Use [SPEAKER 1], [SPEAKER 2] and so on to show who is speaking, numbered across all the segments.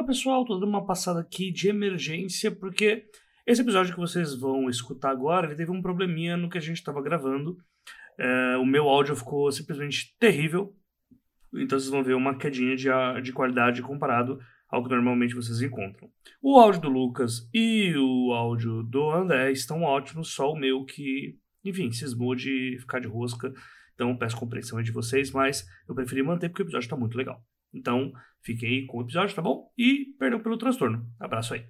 [SPEAKER 1] Fala pessoal, tô dando uma passada aqui de emergência porque esse episódio que vocês vão escutar agora ele teve um probleminha no que a gente estava gravando. É, o meu áudio ficou simplesmente terrível, então vocês vão ver uma quedinha de, de qualidade comparado ao que normalmente vocês encontram. O áudio do Lucas e o áudio do André estão ótimos, só o meu que, enfim, cismou de ficar de rosca. Então peço compreensão de vocês, mas eu preferi manter porque o episódio está muito legal. Então fiquei com o episódio, tá bom? E perdão pelo transtorno. Abraço aí.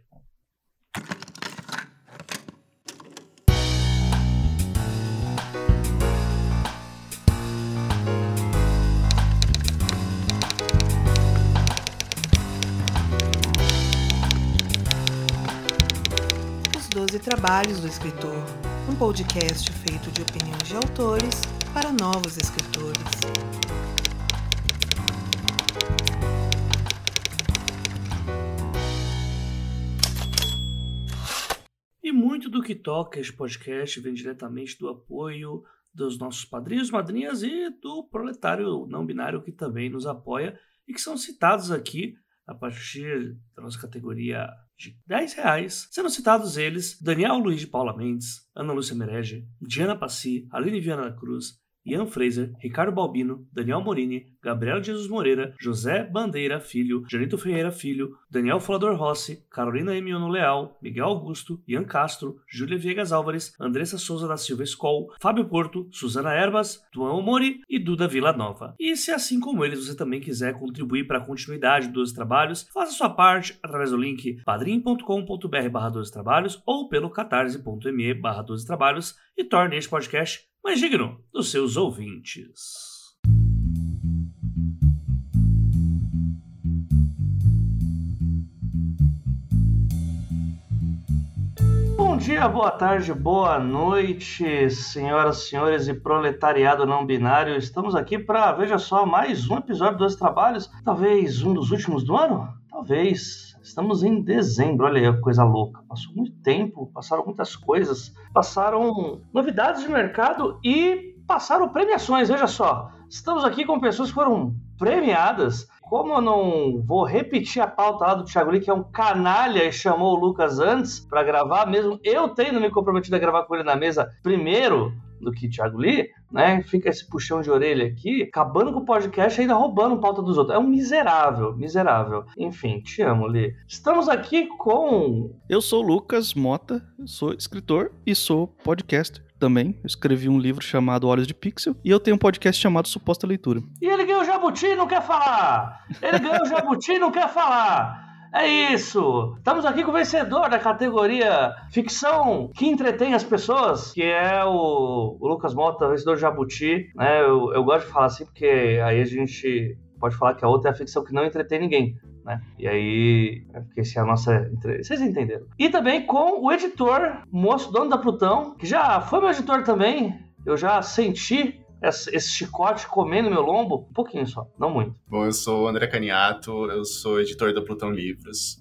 [SPEAKER 2] Trabalhos do Escritor, um podcast feito de opiniões de autores para novos escritores.
[SPEAKER 1] Muito do que toca este podcast vem diretamente do apoio dos nossos padrinhos, madrinhas e do proletário não binário que também nos apoia e que são citados aqui a partir da nossa categoria de 10 reais, sendo citados eles Daniel Luiz de Paula Mendes, Ana Lúcia Merege, Diana Passi, Aline Viana da Cruz, Ian Fraser, Ricardo Balbino, Daniel Morini, Gabriel Jesus Moreira, José Bandeira Filho, Janito Ferreira Filho, Daniel Folador Rossi, Carolina Emiono Leal, Miguel Augusto, Ian Castro, Júlia Viegas Álvares, Andressa Souza da Silva Escol, Fábio Porto, Suzana Erbas, Duan Mori e Duda Vila Nova. E se assim como eles você também quiser contribuir para a continuidade dos trabalhos, faça sua parte através do link padrim.com.br barra 12 trabalhos ou pelo catarse.me barra 12 trabalhos e torne este podcast mais digno dos seus ouvintes. Bom dia, boa tarde, boa noite, senhoras, senhores e proletariado não binário. Estamos aqui para, veja só, mais um episódio dos trabalhos, talvez um dos últimos do ano, talvez Estamos em dezembro, olha aí coisa louca. Passou muito tempo, passaram muitas coisas, passaram novidades de mercado e passaram premiações. Veja só, estamos aqui com pessoas que foram premiadas. Como eu não vou repetir a pauta lá do Thiago Lee, que é um canalha e chamou o Lucas antes para gravar, mesmo eu tendo me comprometido a gravar com ele na mesa primeiro, do que Thiago Lee, né? Fica esse puxão de orelha aqui, acabando com o podcast e ainda roubando pauta dos outros. É um miserável, miserável. Enfim, te amo, Lee. Estamos aqui com.
[SPEAKER 3] Eu sou Lucas Mota, sou escritor e sou podcaster também. Eu escrevi um livro chamado Olhos de Pixel e eu tenho um podcast chamado Suposta Leitura.
[SPEAKER 1] E ele ganhou o Jabuti e não quer falar! Ele ganhou o Jabuti e não quer falar! É isso! Estamos aqui com o vencedor da categoria ficção que entretém as pessoas, que é o, Lucas Mota, vencedor de Jabuti. Né? Eu, eu gosto de falar assim porque aí a gente pode falar que a outra é a ficção que não entretém ninguém. Né? E aí, é porque essa é a nossa. Vocês entenderam. E também com o editor, moço, dono da Plutão, que já foi meu editor também. Eu já senti esse chicote comendo meu lombo? Um pouquinho só, não muito.
[SPEAKER 4] Bom, eu sou o André Caniato, eu sou editor da Plutão Livros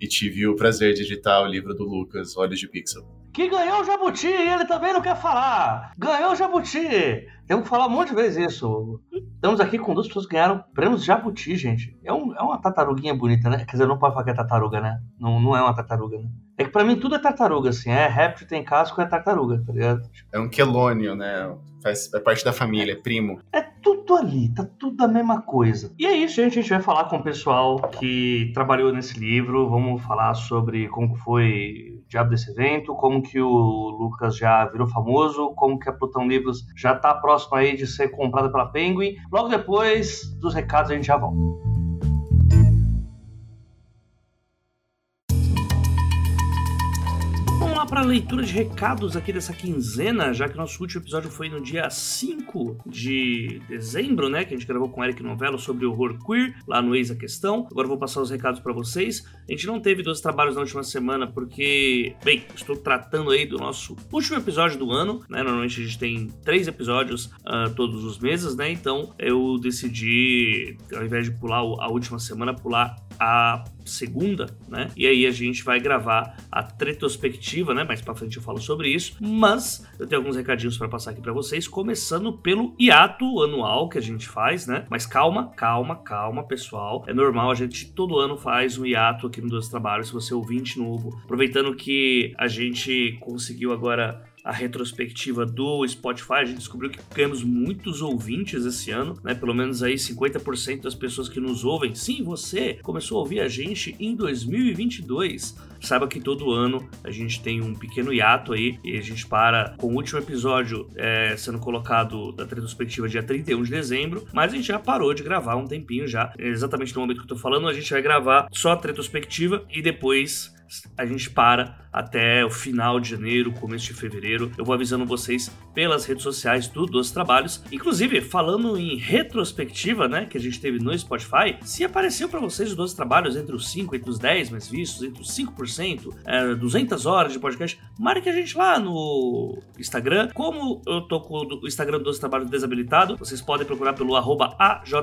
[SPEAKER 4] e tive o prazer de editar o livro do Lucas, Olhos de Pixel.
[SPEAKER 1] Que ganhou o Jabuti e ele também não quer falar. Ganhou o Jabuti. Temos que falar um monte de vezes isso. Estamos aqui com duas pessoas que ganharam prêmios Jabuti, gente. É, um, é uma tartaruguinha bonita, né? Quer dizer, não pode falar que é tartaruga, né? Não, não é uma tartaruga, né? É que pra mim tudo é tartaruga, assim. É réptil, tem casco, é tartaruga, tá ligado?
[SPEAKER 4] É um quelônio, né? Faz, é parte da família, é primo.
[SPEAKER 1] É tudo ali, tá tudo a mesma coisa. E é isso, gente. A gente vai falar com o pessoal que trabalhou nesse livro. Vamos falar sobre como foi o diabo desse evento, como que o Lucas já virou famoso, como que a Plutão Livros já tá próxima aí de ser comprada pela Penguin. Logo depois dos recados a gente já volta. Para a leitura de recados aqui dessa quinzena, já que nosso último episódio foi no dia 5 de dezembro, né? Que a gente gravou com o Eric Novello sobre horror queer, lá no Eis a Questão. Agora eu vou passar os recados para vocês. A gente não teve dois trabalhos na última semana porque, bem, estou tratando aí do nosso último episódio do ano, né? Normalmente a gente tem três episódios uh, todos os meses, né? Então eu decidi, ao invés de pular a última semana, pular a segunda, né? E aí a gente vai gravar a retrospectiva, né? Mais para frente eu falo sobre isso, mas eu tenho alguns recadinhos para passar aqui para vocês, começando pelo hiato anual que a gente faz, né? Mas calma, calma, calma, pessoal. É normal, a gente todo ano faz um hiato aqui no Dois Trabalhos, se você é ouvinte novo. Aproveitando que a gente conseguiu agora a retrospectiva do Spotify, a gente descobriu que ganhamos muitos ouvintes esse ano, né? Pelo menos aí 50% das pessoas que nos ouvem. Sim, você começou a ouvir a gente em 2022. Saiba que todo ano a gente tem um pequeno hiato aí e a gente para com o último episódio é, sendo colocado da retrospectiva dia 31 de dezembro, mas a gente já parou de gravar um tempinho já. Exatamente no momento que eu tô falando, a gente vai gravar só a retrospectiva e depois a gente para até o final de janeiro, começo de fevereiro. Eu vou avisando vocês pelas redes sociais do Dos Trabalhos. Inclusive, falando em retrospectiva, né, que a gente teve no Spotify, se apareceu para vocês os 12 trabalhos entre os 5, entre os 10 mais vistos, entre os 5%, é, 200 horas de podcast, marque a gente lá no Instagram. Como eu tô com o Instagram dos Trabalhos desabilitado, vocês podem procurar pelo arroba AJU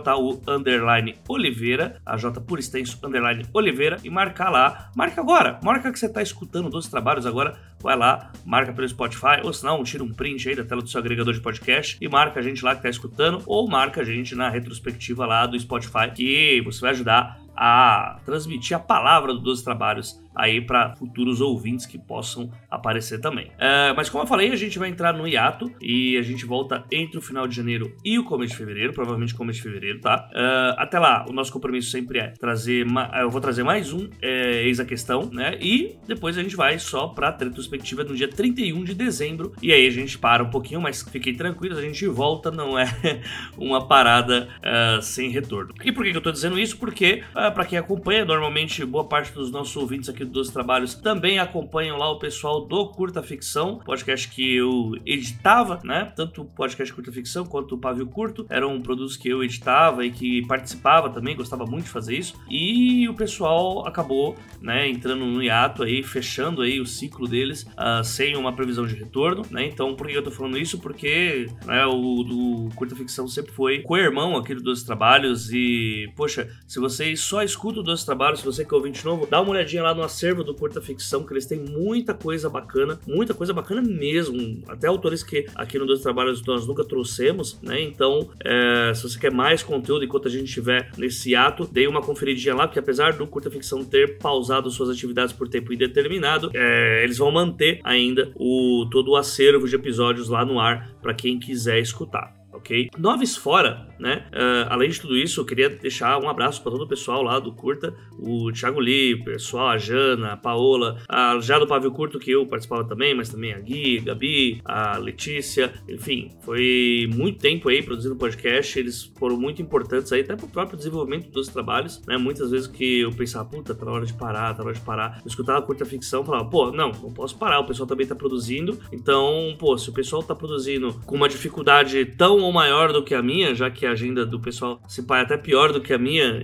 [SPEAKER 1] Oliveira, AJ por extenso underline Oliveira, e marcar lá. Marca agora, marca que você tá escutando dos trabalhos agora, vai lá, marca pelo Spotify, ou se não, tira um print aí da tela do seu agregador de podcast e marca a gente lá que tá escutando, ou marca a gente na retrospectiva lá do Spotify, que você vai ajudar a transmitir a palavra do 12 Trabalhos aí para futuros ouvintes que possam aparecer também. É, mas como eu falei, a gente vai entrar no hiato e a gente volta entre o final de janeiro e o começo de fevereiro, provavelmente começo de fevereiro, tá? É, até lá, o nosso compromisso sempre é trazer, eu vou trazer mais um é, eis a questão, né? E depois a gente vai só para retrospectiva no dia 31 de dezembro e aí a gente para um pouquinho, mas fiquem tranquilos, a gente volta, não é uma parada uh, sem retorno. E por que eu tô dizendo isso? Porque uh, para quem acompanha, normalmente boa parte dos nossos ouvintes aqui dos trabalhos também acompanham lá o pessoal do Curta Ficção, podcast que eu editava, né? Tanto o podcast Curta Ficção quanto o Pavio Curto eram produtos que eu editava e que participava também, gostava muito de fazer isso. E o pessoal acabou, né, entrando no hiato aí, fechando aí o ciclo deles uh, sem uma previsão de retorno, né? Então, por que eu tô falando isso? Porque né, o do Curta Ficção sempre foi co-irmão aqui do Dois Trabalhos e, poxa, se vocês só escutam o Dois Trabalhos, se você que é ouvinte novo, dá uma olhadinha lá no acervo do Curta Ficção, que eles têm muita coisa bacana, muita coisa bacana mesmo. Até autores que aqui no Dois Trabalhos nós nunca trouxemos, né? Então, é, se você quer mais conteúdo enquanto a gente estiver nesse ato, dê uma conferidinha lá, porque apesar do Curta Ficção ter pausado suas atividades por tempo indeterminado, é, eles vão manter ainda o todo o acervo de episódios lá no ar para quem quiser escutar ok? Noves fora, né? Uh, além de tudo isso, eu queria deixar um abraço para todo o pessoal lá do Curta, o Thiago Lee, o pessoal, a Jana, a Paola, a, já do Pavio Curto que eu participava também, mas também a Gui, a Gabi, a Letícia, enfim, foi muito tempo aí produzindo podcast, eles foram muito importantes aí, até para o próprio desenvolvimento dos trabalhos, né? Muitas vezes que eu pensava, puta, tá na hora de parar, tá na hora de parar, eu escutava curta ficção, falava, pô, não, não posso parar, o pessoal também tá produzindo, então, pô, se o pessoal tá produzindo com uma dificuldade tão ou maior do que a minha, já que a agenda do pessoal se pai até pior do que a minha,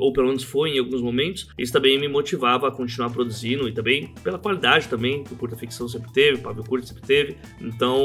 [SPEAKER 1] ou pelo menos foi em alguns momentos, isso também me motivava a continuar produzindo e também pela qualidade também que o Curta Ficção sempre teve, o Pablo Curto sempre teve. Então,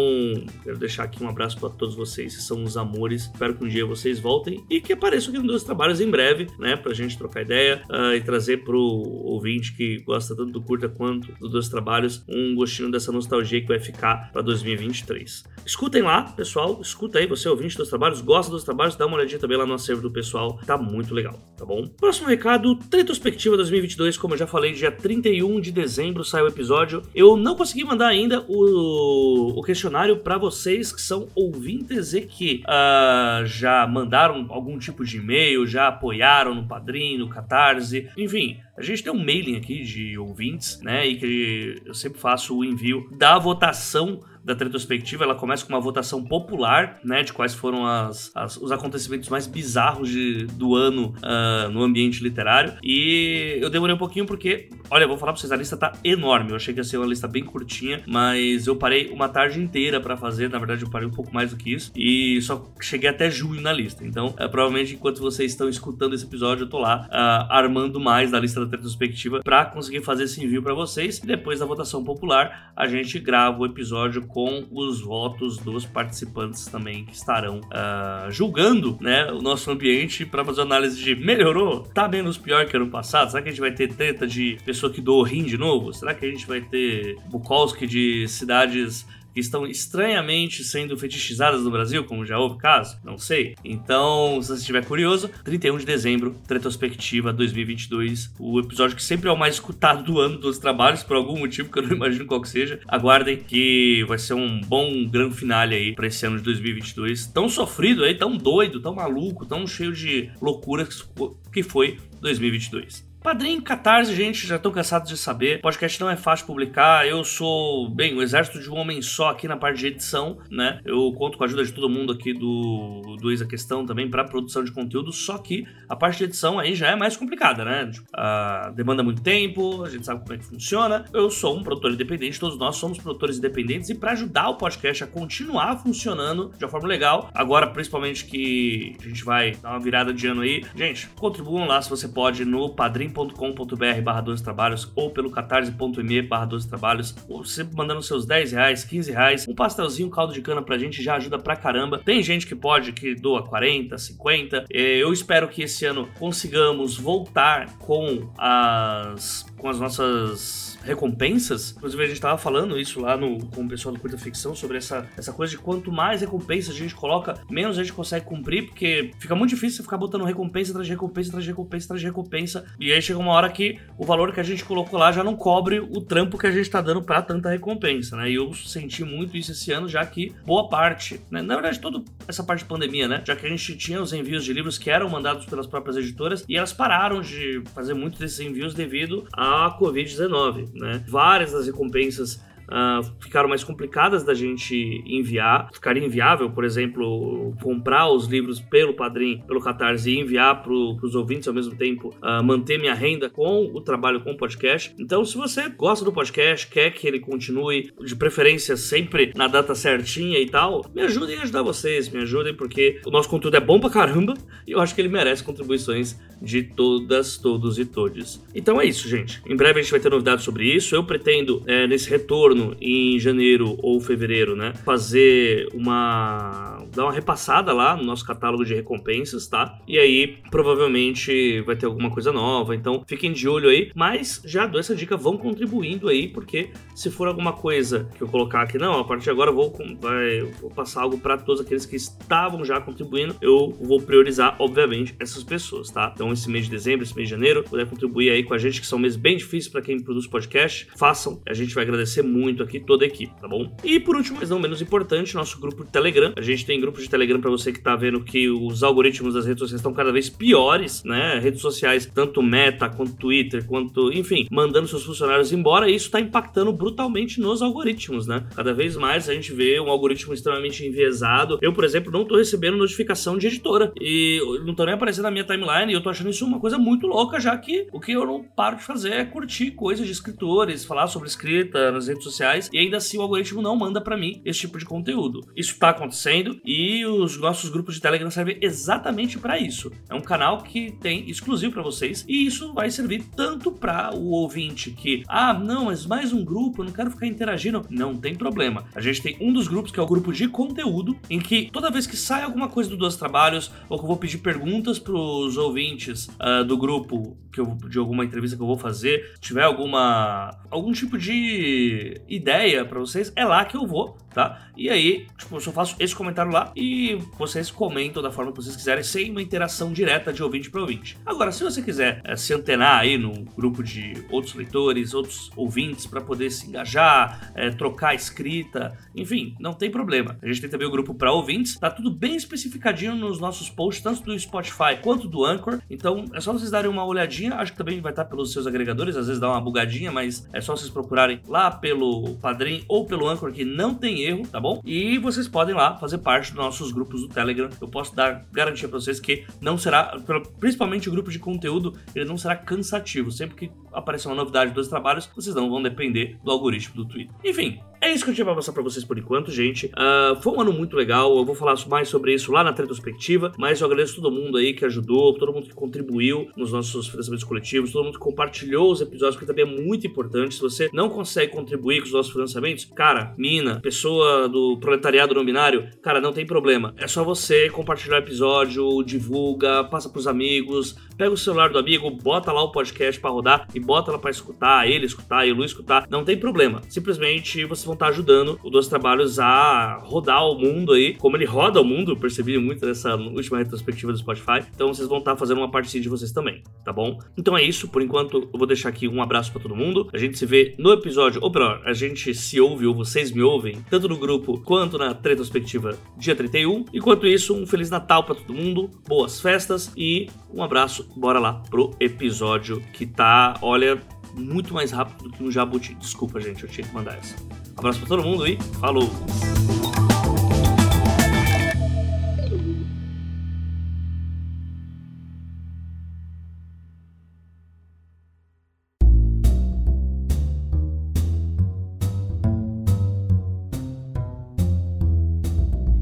[SPEAKER 1] quero deixar aqui um abraço para todos vocês, que são os amores. Espero que um dia vocês voltem e que apareçam aqui nos dois trabalhos em breve, né, pra gente trocar ideia uh, e trazer pro ouvinte que gosta tanto do Curta quanto dos dois trabalhos um gostinho dessa nostalgia que vai ficar para 2023. Escutem lá, pessoal, escuta aí, você ouvinte dos trabalhos, gosta dos trabalhos, dá uma olhadinha também lá no acervo do pessoal, tá muito legal, tá bom? Próximo recado, Retrospectiva 2022, como eu já falei, dia 31 de dezembro sai o episódio. Eu não consegui mandar ainda o, o questionário para vocês que são ouvintes e que uh, já mandaram algum tipo de e-mail, já apoiaram no Padrim, no Catarse, enfim. A gente tem um mailing aqui de ouvintes, né? E que eu sempre faço o envio da votação da retrospectiva, ela começa com uma votação popular, né, de quais foram as, as os acontecimentos mais bizarros de, do ano uh, no ambiente literário. E eu demorei um pouquinho porque, olha, vou falar pra vocês, a lista tá enorme. Eu achei que ia ser uma lista bem curtinha, mas eu parei uma tarde inteira para fazer. Na verdade, eu parei um pouco mais do que isso e só cheguei até julho na lista. Então, uh, provavelmente, enquanto vocês estão escutando esse episódio, eu tô lá uh, armando mais da lista da retrospectiva para conseguir fazer esse envio para vocês. E depois da votação popular, a gente grava o episódio com os votos dos participantes também que estarão uh, julgando né, o nosso ambiente para fazer análise de melhorou, tá menos pior que ano passado? Será que a gente vai ter treta de pessoa que doou rim de novo? Será que a gente vai ter Bukowski de cidades que estão estranhamente sendo fetichizadas no Brasil, como já houve caso? Não sei. Então, se você estiver curioso, 31 de dezembro, Retrospectiva 2022, o episódio que sempre é o mais escutado do ano dos trabalhos, por algum motivo que eu não imagino qual que seja. Aguardem que vai ser um bom grande finale aí para esse ano de 2022. Tão sofrido aí, tão doido, tão maluco, tão cheio de loucuras que foi 2022. Padrinho, Catarse, gente, já estão cansados de saber. Podcast não é fácil publicar. Eu sou, bem, o exército de um homem só aqui na parte de edição, né? Eu conto com a ajuda de todo mundo aqui do, do Ex a Questão também para produção de conteúdo. Só que a parte de edição aí já é mais complicada, né? Tipo, a, demanda muito tempo, a gente sabe como é que funciona. Eu sou um produtor independente, todos nós somos produtores independentes. E para ajudar o podcast a continuar funcionando de uma forma legal, agora principalmente que a gente vai dar uma virada de ano aí, gente, contribuam lá se você pode no Padrim padrim.com.br barra 12 trabalhos ou pelo catarse.me barra 12 trabalhos, ou você mandando seus 10 reais, 15 reais, um pastelzinho, caldo de cana pra gente já ajuda pra caramba. Tem gente que pode, que doa 40, 50. É, eu espero que esse ano consigamos voltar com as com as nossas recompensas. Inclusive, a gente tava falando isso lá no, com o pessoal do Curta Ficção sobre essa, essa coisa de quanto mais recompensas a gente coloca, menos a gente consegue cumprir, porque fica muito difícil ficar botando recompensa atrás de recompensa, atrás de recompensa, atrás de recompensa. E aí chega uma hora que o valor que a gente colocou lá já não cobre o trampo que a gente tá dando para tanta recompensa, né? E eu senti muito isso esse ano, já que boa parte, né? na verdade, toda essa parte de pandemia, né? Já que a gente tinha os envios de livros que eram mandados pelas próprias editoras e elas pararam de fazer muito desses envios devido à Covid-19 né? Várias das recompensas uh, ficaram mais complicadas da gente enviar. Ficaria inviável, por exemplo, comprar os livros pelo Padrim, pelo Catarse e enviar para os ouvintes ao mesmo tempo, uh, manter minha renda com o trabalho com o podcast. Então, se você gosta do podcast, quer que ele continue, de preferência sempre na data certinha e tal, me ajudem a ajudar vocês, me ajudem, porque o nosso conteúdo é bom pra caramba e eu acho que ele merece contribuições de todas, todos e todes. Então é isso, gente. Em breve a gente vai ter novidades sobre isso. Eu pretendo, é, nesse retorno em janeiro ou fevereiro, né, fazer uma. dar uma repassada lá no nosso catálogo de recompensas, tá? E aí provavelmente vai ter alguma coisa nova. Então fiquem de olho aí. Mas já dou essa dica, vão contribuindo aí, porque se for alguma coisa que eu colocar aqui, não, a partir de agora eu vou, vai, vou passar algo para todos aqueles que estavam já contribuindo, eu vou priorizar, obviamente, essas pessoas, tá? Então, esse mês de dezembro, esse mês de janeiro, puder contribuir aí com a gente, que são meses bem difíceis para quem produz podcast, façam. A gente vai agradecer muito aqui toda a equipe, tá bom? E por último, mas não menos importante, nosso grupo de Telegram. A gente tem grupo de Telegram para você que tá vendo que os algoritmos das redes sociais estão cada vez piores, né? Redes sociais, tanto Meta quanto Twitter, quanto, enfim, mandando seus funcionários embora, e isso tá impactando brutalmente nos algoritmos, né? Cada vez mais a gente vê um algoritmo extremamente enviesado. Eu, por exemplo, não tô recebendo notificação de editora e não tô nem aparecendo na minha timeline e eu tô achando isso uma coisa muito louca, já que o que eu não paro de fazer é curtir coisas de escritores, falar sobre escrita nas redes sociais, e ainda assim o algoritmo não manda para mim esse tipo de conteúdo. Isso tá acontecendo e os nossos grupos de Telegram servem exatamente para isso. É um canal que tem exclusivo para vocês e isso vai servir tanto para o ouvinte que, ah, não, mas mais um grupo, eu não quero ficar interagindo. Não tem problema. A gente tem um dos grupos que é o grupo de conteúdo, em que toda vez que sai alguma coisa do Dois Trabalhos ou que eu vou pedir perguntas pros ouvintes uh, do grupo que eu, de alguma entrevista que eu vou fazer, tiver alguma algum tipo de ideia para vocês, é lá que eu vou tá? E aí, tipo, eu só faço esse comentário lá e vocês comentam da forma que vocês quiserem, sem uma interação direta de ouvinte para ouvinte. Agora, se você quiser é, se antenar aí no grupo de outros leitores, outros ouvintes, para poder se engajar, é, trocar escrita, enfim, não tem problema. A gente tem também o grupo para ouvintes, tá tudo bem especificadinho nos nossos posts, tanto do Spotify quanto do Anchor. Então, é só vocês darem uma olhadinha, acho que também vai estar pelos seus agregadores, às vezes dá uma bugadinha, mas é só vocês procurarem lá pelo Padrim ou pelo Anchor que não tem erro, tá bom? E vocês podem lá fazer parte dos nossos grupos do Telegram. Eu posso dar garantia para vocês que não será, principalmente o grupo de conteúdo, ele não será cansativo. Sempre que aparecer uma novidade dos trabalhos, vocês não vão depender do algoritmo do Twitter. Enfim, é isso que eu tinha pra passar pra vocês por enquanto, gente. Uh, foi um ano muito legal, eu vou falar mais sobre isso lá na retrospectiva, mas eu agradeço todo mundo aí que ajudou, todo mundo que contribuiu nos nossos financiamentos coletivos, todo mundo que compartilhou os episódios, que também é muito importante. Se você não consegue contribuir com os nossos financiamentos, cara, mina, pessoa do proletariado não binário, cara, não tem problema. É só você compartilhar o episódio, divulga, passa pros amigos, pega o celular do amigo, bota lá o podcast para rodar e bota lá para escutar, ele escutar e Lu escutar. Não tem problema. Simplesmente você vão estar ajudando o Dois Trabalhos a rodar o mundo aí, como ele roda o mundo, percebi muito nessa última retrospectiva do Spotify. Então vocês vão estar fazendo uma partezinha de vocês também, tá bom? Então é isso, por enquanto eu vou deixar aqui um abraço para todo mundo. A gente se vê no episódio, ou melhor, a gente se ouve ou vocês me ouvem, tanto no grupo quanto na retrospectiva dia 31. Enquanto isso, um Feliz Natal para todo mundo, boas festas e um abraço. Bora lá pro episódio que tá, olha, muito mais rápido do que no Jabuti. Desculpa, gente, eu tinha que mandar essa. Um abraço pra todo mundo e falou!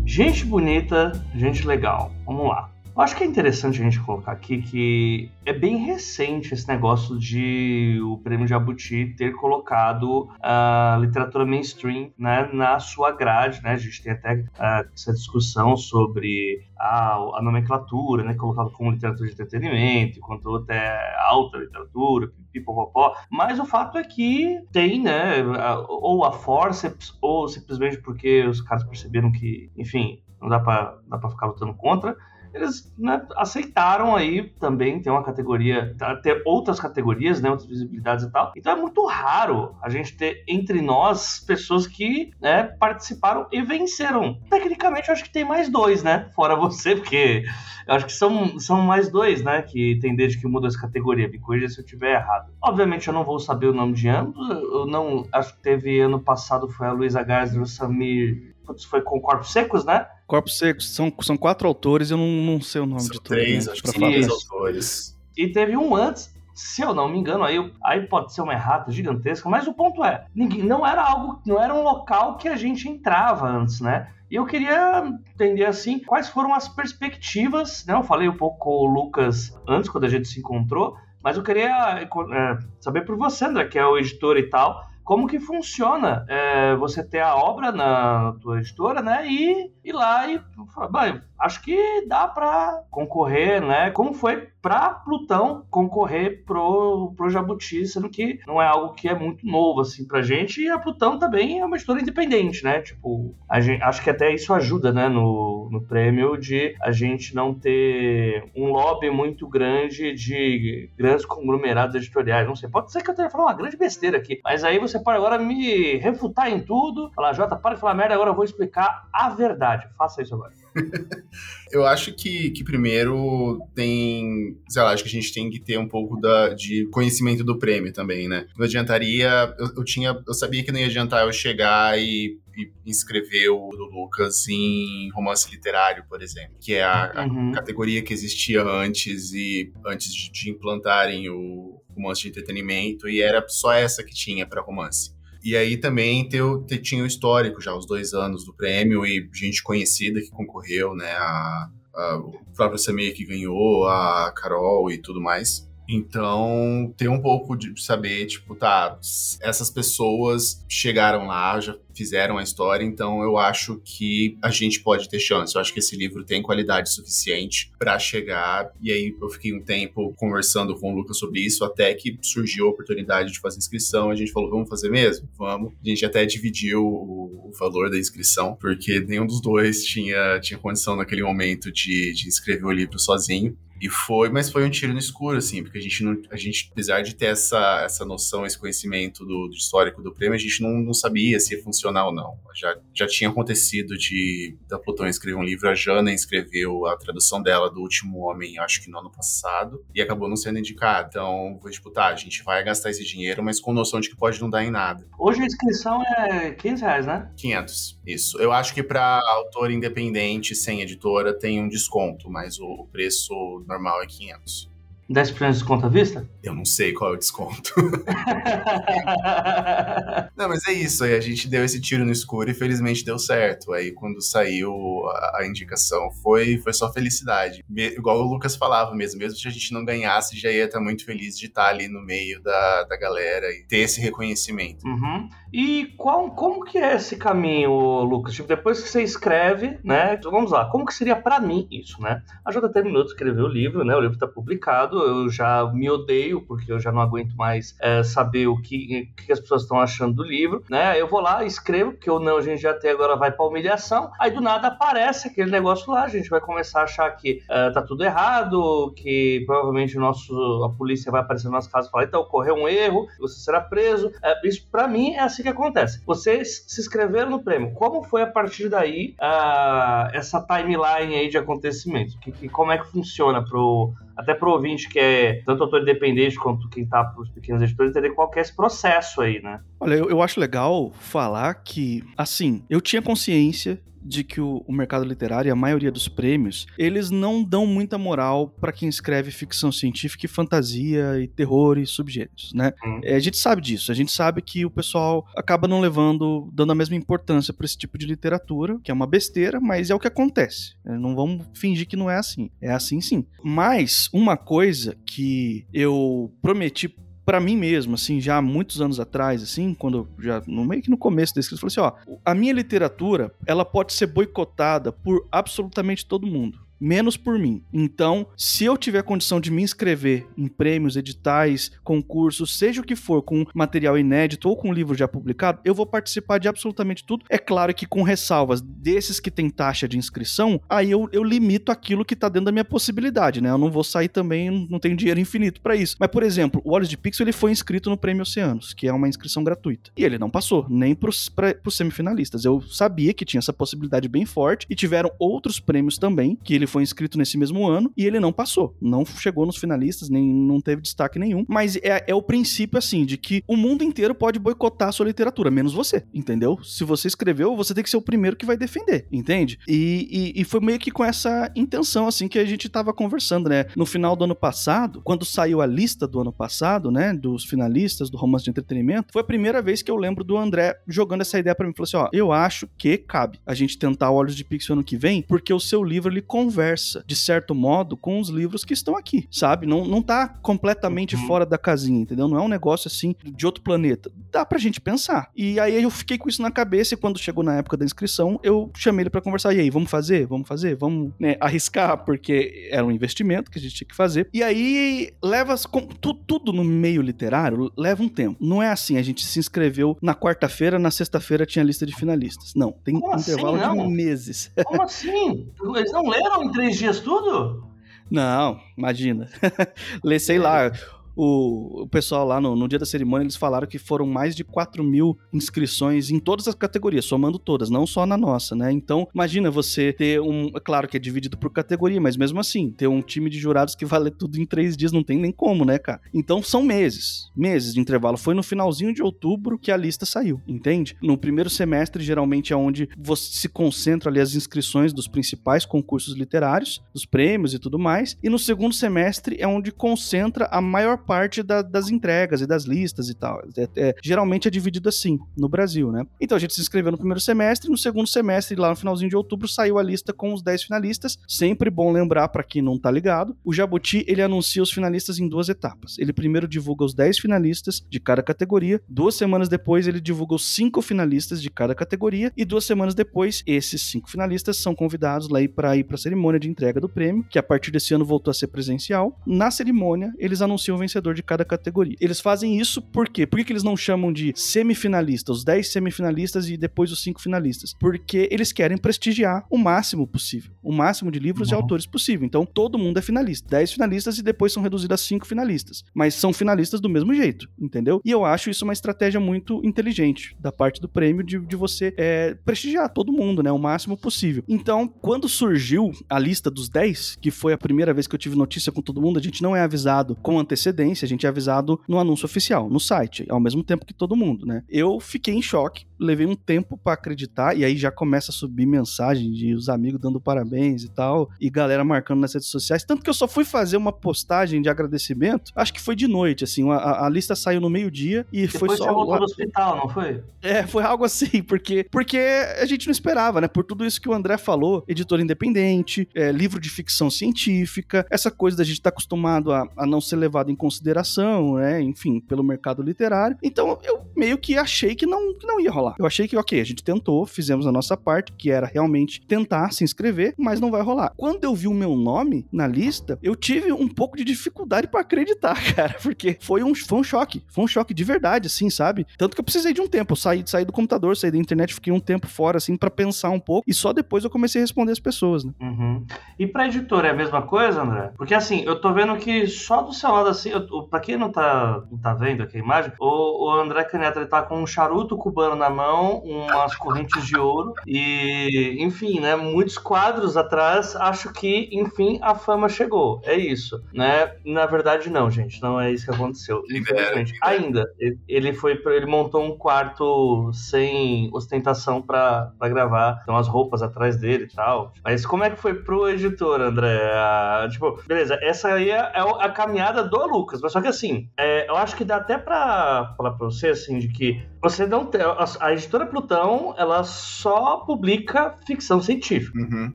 [SPEAKER 1] Gente bonita, gente legal. Vamos lá. Eu acho que é interessante a gente colocar aqui que é bem recente esse negócio de o prêmio Jabuti ter colocado a literatura mainstream né, na sua grade, né? A gente tem até uh, essa discussão sobre a, a nomenclatura, né? Colocado como literatura de entretenimento, enquanto outra é alta literatura, pipopopó. Mas o fato é que tem, né? Ou a forceps, ou simplesmente porque os caras perceberam que, enfim, não dá para ficar lutando contra eles né, aceitaram aí também ter uma categoria, ter outras categorias, né, outras visibilidades e tal. Então é muito raro a gente ter entre nós pessoas que né, participaram e venceram. Tecnicamente, eu acho que tem mais dois, né? Fora você, porque eu acho que são, são mais dois, né? Que tem desde que mudou essa categoria. Me corrija se eu estiver errado. Obviamente, eu não vou saber o nome de ambos. Eu não. Acho que teve ano passado foi a Luísa Geisler, o Samir. Putz, foi com Corpos Secos, né?
[SPEAKER 3] Corpos Secos, são, são quatro autores, eu não, não sei o nome são de todos.
[SPEAKER 4] Três, né, acho que três autores.
[SPEAKER 1] E teve um antes, se eu não me engano, aí, aí pode ser uma errata gigantesca, mas o ponto é, ninguém, não era algo, não era um local que a gente entrava antes, né? E eu queria entender assim quais foram as perspectivas, né? Eu falei um pouco com o Lucas antes, quando a gente se encontrou, mas eu queria é, saber por você, André, que é o editor e tal, como que funciona é, você ter a obra na tua editora, né? E ir lá e falar, acho que dá para concorrer, né? Como foi para Plutão concorrer pro, pro Jabuti, sendo que não é algo que é muito novo assim pra gente, e a Plutão também é uma editora independente, né? Tipo, a gente, acho que até isso ajuda, né, no, no prêmio de a gente não ter um lobby muito grande de grandes conglomerados editoriais. Não sei, pode ser que eu tenha falado uma grande besteira aqui, mas aí você pode agora me refutar em tudo, falar, Jota, para de falar merda, agora eu vou explicar a verdade. Faça isso agora.
[SPEAKER 4] eu acho que, que primeiro tem, sei lá, acho que a gente tem que ter um pouco da, de conhecimento do prêmio também, né? Não adiantaria, eu, eu tinha, eu sabia que não ia adiantar eu chegar e e inscrever o do Lucas em romance literário, por exemplo, que é a, uhum. a categoria que existia antes e antes de, de implantarem o romance de entretenimento e era só essa que tinha para romance. E aí também teu, te, tinha o histórico já, os dois anos do prêmio e gente conhecida que concorreu, né? A, a, o próprio Samir que ganhou, a Carol e tudo mais. Então, tem um pouco de saber, tipo, tá, essas pessoas chegaram lá, já fizeram a história, então eu acho que a gente pode ter chance. Eu acho que esse livro tem qualidade suficiente para chegar. E aí eu fiquei um tempo conversando com o Lucas sobre isso, até que surgiu a oportunidade de fazer inscrição. A gente falou, vamos fazer mesmo? Vamos. A gente até dividiu o, o valor da inscrição, porque nenhum dos dois tinha, tinha condição naquele momento de, de escrever o livro sozinho. E foi, mas foi um tiro no escuro, assim, porque a gente não, a gente, apesar de ter essa, essa noção, esse conhecimento do, do histórico do prêmio, a gente não, não sabia se ia funcionar ou não. Já, já tinha acontecido de da Plutão escrever um livro, a Jana escreveu a tradução dela do Último Homem, acho que no ano passado, e acabou não sendo indicada. Então, vou disputar, a gente vai gastar esse dinheiro, mas com noção de que pode não dar em nada.
[SPEAKER 1] Hoje a inscrição é 500 reais, né?
[SPEAKER 4] 500, isso. Eu acho que para autor independente, sem editora, tem um desconto, mas o, o preço normal é 500.
[SPEAKER 1] 10% de desconto à vista?
[SPEAKER 4] Eu não sei qual é o desconto. não, mas é isso. Aí a gente deu esse tiro no escuro e felizmente deu certo. Aí quando saiu a, a indicação, foi, foi só felicidade. Me, igual o Lucas falava mesmo, mesmo se a gente não ganhasse, já ia estar muito feliz de estar ali no meio da, da galera e ter esse reconhecimento.
[SPEAKER 1] Uhum. E qual, como que é esse caminho, Lucas? Tipo, depois que você escreve, né? Então, vamos lá, como que seria para mim isso, né? A Jota terminou de escrever o livro, né? O livro está publicado, eu já me odeio, porque eu já não aguento mais é, saber o que, que as pessoas estão achando do livro, né? Eu vou lá, escrevo, porque o não a gente já até agora vai pra humilhação, aí do nada aparece aquele negócio lá, a gente vai começar a achar que é, tá tudo errado, que provavelmente o nosso, a polícia vai aparecer no nosso caso e falar, então ocorreu um erro, você será preso. É, isso para mim é assim que acontece. Vocês se inscreveram no prêmio, como foi a partir daí uh, essa timeline aí de acontecimentos? Que, que, como é que funciona pro até para o ouvinte que é tanto autor independente quanto quem está para os pequenos editores entender qual é esse processo aí, né?
[SPEAKER 3] Olha, eu, eu acho legal falar que, assim, eu tinha consciência de que o, o, mercado literário, a maioria dos prêmios, eles não dão muita moral para quem escreve ficção científica e fantasia e terror e subgêneros, né? Hum. É, a gente sabe disso, a gente sabe que o pessoal acaba não levando, dando a mesma importância para esse tipo de literatura, que é uma besteira, mas é o que acontece. É, não vamos fingir que não é assim. É assim sim. Mas uma coisa que eu prometi para mim mesmo, assim, já há muitos anos atrás, assim, quando já no meio que no começo desse, eu falei assim, ó, a minha literatura, ela pode ser boicotada por absolutamente todo mundo menos por mim. Então, se eu tiver condição de me inscrever em prêmios, editais, concursos, seja o que for, com material inédito ou com livro já publicado, eu vou participar de absolutamente tudo. É claro que com ressalvas desses que tem taxa de inscrição, aí eu, eu limito aquilo que tá dentro da minha possibilidade, né? Eu não vou sair também, não tenho dinheiro infinito para isso. Mas, por exemplo, o Olhos de Pixel ele foi inscrito no Prêmio Oceanos, que é uma inscrição gratuita. E ele não passou, nem pros, pra, pros semifinalistas. Eu sabia que tinha essa possibilidade bem forte e tiveram outros prêmios também que ele foi inscrito nesse mesmo ano e ele não passou. Não chegou nos finalistas, nem não teve destaque nenhum. Mas é, é o princípio, assim, de que o mundo inteiro pode boicotar a sua literatura, menos você, entendeu? Se você escreveu, você tem que ser o primeiro que vai defender, entende? E, e, e foi meio que com essa intenção, assim, que a gente tava conversando, né? No final do ano passado, quando saiu a lista do ano passado, né? Dos finalistas do romance de entretenimento, foi a primeira vez que eu lembro do André jogando essa ideia para mim. Falou assim: ó, eu acho que cabe a gente tentar Olhos de Pixel ano que vem, porque o seu livro ele conversa, de certo modo, com os livros que estão aqui, sabe? Não, não tá completamente uhum. fora da casinha, entendeu? Não é um negócio assim de outro planeta. Dá pra gente pensar. E aí eu fiquei com isso na cabeça e quando chegou na época da inscrição, eu chamei ele para conversar. E aí, vamos fazer? Vamos fazer? Vamos né, arriscar, porque era um investimento que a gente tinha que fazer. E aí leva tu, tudo no meio literário leva um tempo. Não é assim, a gente se inscreveu na quarta-feira, na sexta-feira tinha lista de finalistas. Não, tem Como um assim, intervalo não? de meses.
[SPEAKER 1] Como assim? Eles não leram em três dias tudo?
[SPEAKER 3] Não, imagina. Lê, sei lá, o, o pessoal lá no, no, dia da cerimônia, eles falaram que foram mais de 4 mil inscrições em todas as categorias, somando todas, não só na nossa, né? Então, imagina você ter um. É claro que é dividido por categoria, mas mesmo assim, ter um time de jurados que vale tudo em três dias, não tem nem como, né, cara? Então são meses. Meses de intervalo. Foi no finalzinho de outubro que a lista saiu, entende? No primeiro semestre, geralmente é onde você se concentra ali as inscrições dos principais concursos literários, dos prêmios e tudo mais. E no segundo semestre é onde concentra a maior parte da, das entregas e das listas e tal. É, é, geralmente é dividido assim no Brasil, né? Então a gente se inscreveu no primeiro semestre, no segundo semestre, lá no finalzinho de outubro, saiu a lista com os 10 finalistas. Sempre bom lembrar para quem não tá ligado, o Jabuti ele anuncia os finalistas em duas etapas. Ele primeiro divulga os 10 finalistas de cada categoria, duas semanas depois ele divulga os 5 finalistas de cada categoria e duas semanas depois esses cinco finalistas são convidados lá para ir para a cerimônia de entrega do prêmio, que a partir desse ano voltou a ser presencial. Na cerimônia eles anunciam o vencedor vencedor de cada categoria. Eles fazem isso por quê? Por que, que eles não chamam de semifinalista, os 10 semifinalistas e depois os 5 finalistas? Porque eles querem prestigiar o máximo possível, o máximo de livros uhum. e autores possível. Então todo mundo é finalista. 10 finalistas e depois são reduzidos a 5 finalistas. Mas são finalistas do mesmo jeito, entendeu? E eu acho isso uma estratégia muito inteligente da parte do prêmio de, de você é, prestigiar todo mundo, né? O máximo possível. Então, quando surgiu a lista dos 10, que foi a primeira vez que eu tive notícia com todo mundo, a gente não é avisado com antecedência a gente é avisado no anúncio oficial, no site, ao mesmo tempo que todo mundo, né? Eu fiquei em choque, levei um tempo para acreditar, e aí já começa a subir mensagem de os amigos dando parabéns e tal, e galera marcando nas redes sociais. Tanto que eu só fui fazer uma postagem de agradecimento, acho que foi de noite, assim, a, a lista saiu no meio-dia e
[SPEAKER 1] Depois
[SPEAKER 3] foi
[SPEAKER 1] você
[SPEAKER 3] só.
[SPEAKER 1] voltou do hospital, não foi?
[SPEAKER 3] É, foi algo assim, porque, porque a gente não esperava, né? Por tudo isso que o André falou, editor independente, é, livro de ficção científica, essa coisa da gente estar tá acostumado a, a não ser levado em consideração, né? Enfim, pelo mercado literário. Então eu meio que achei que não, que não ia rolar. Eu achei que, ok, a gente tentou, fizemos a nossa parte, que era realmente tentar se inscrever, mas não vai rolar. Quando eu vi o meu nome na lista, eu tive um pouco de dificuldade para acreditar, cara, porque foi um, foi um choque. Foi um choque de verdade, assim, sabe? Tanto que eu precisei de um tempo. Eu saí, saí do computador, saí da internet, fiquei um tempo fora, assim, para pensar um pouco, e só depois eu comecei a responder as pessoas, né?
[SPEAKER 1] Uhum. E pra editora é a mesma coisa, André? Porque assim, eu tô vendo que só do seu lado, assim, eu, pra quem não tá, não tá vendo aqui a imagem, o, o André Caneta ele tá com um charuto cubano na mão, umas correntes de ouro e, enfim, né, muitos quadros atrás. Acho que, enfim, a fama chegou. É isso, né? Na verdade, não, gente, não é isso que aconteceu. Infelizmente, ainda. Ele foi, ele montou um quarto sem ostentação pra, pra gravar, então as roupas atrás dele e tal. Mas como é que foi pro editor, André? Ah, tipo, beleza, essa aí é, é a caminhada do Lucas, mas só que assim, é, eu acho que dá até pra falar pra você, assim, de que você não tem. A, a editora Plutão, ela só publica ficção científica.
[SPEAKER 4] Uhum.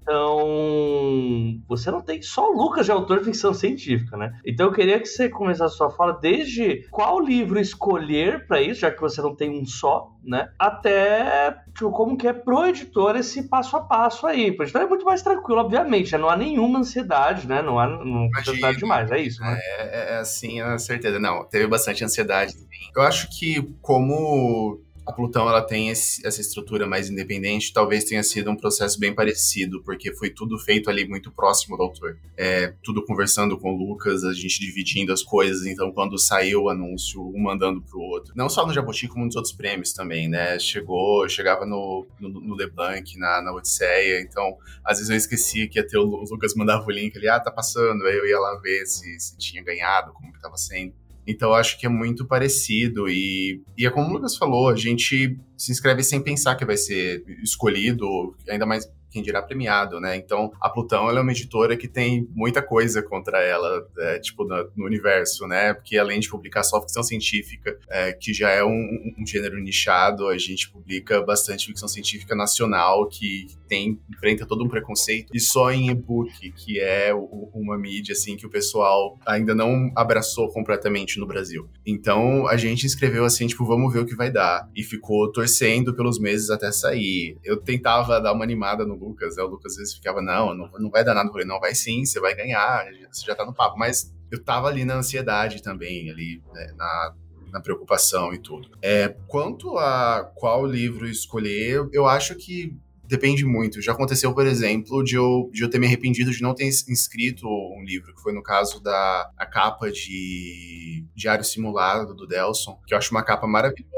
[SPEAKER 1] Então, você não tem só o Lucas de autor de ficção científica, né? Então, eu queria que você começasse a sua fala desde qual livro escolher para isso, já que você não tem um só, né? Até tipo, como que é pro editor esse passo a passo aí. Pro editor é muito mais tranquilo, obviamente, né? não há nenhuma ansiedade, né? Não há não, ansiedade demais, é isso, né?
[SPEAKER 4] É, é assim, a certeza. Não, teve bastante ansiedade. Eu acho que como a Plutão ela tem esse, essa estrutura mais independente, talvez tenha sido um processo bem parecido, porque foi tudo feito ali muito próximo do autor. É, tudo conversando com o Lucas, a gente dividindo as coisas, então quando saiu o anúncio, um mandando pro outro. Não só no Jabuti, como nos outros prêmios também, né? Chegou, chegava no, no, no LeBlanc, na, na Odisseia, então às vezes eu esquecia que ia ter o, o Lucas mandava o link ali, ah, tá passando, aí eu ia lá ver se, se tinha ganhado, como que tava sendo. Então acho que é muito parecido e, e é como o Lucas falou, a gente se inscreve sem pensar que vai ser escolhido, ainda mais quem dirá premiado, né? Então, a Plutão ela é uma editora que tem muita coisa contra ela, é, tipo, no, no, universo, né? Porque além de publicar só ficção científica, é, que já é um, um, gênero nichado, a gente publica bastante ficção científica nacional que tem, enfrenta todo um preconceito, e só em e-book, que é o, uma mídia, assim, que o pessoal ainda não abraçou completamente no Brasil. Então, a gente escreveu assim, tipo, vamos ver o que vai dar. E ficou torcendo pelos meses até sair. Eu tentava dar uma animada no Lucas, né? O Lucas às vezes ficava, não, não, não vai dar nada. Eu falei, não, vai sim, você vai ganhar, você já tá no papo. Mas eu tava ali na ansiedade também, ali, né, na, na preocupação e tudo. É, quanto a qual livro escolher, eu acho que depende muito. Já aconteceu, por exemplo, de eu, de eu ter me arrependido de não ter inscrito um livro, que foi no caso da a capa de Diário Simulado do Delson, que eu acho uma capa maravilhosa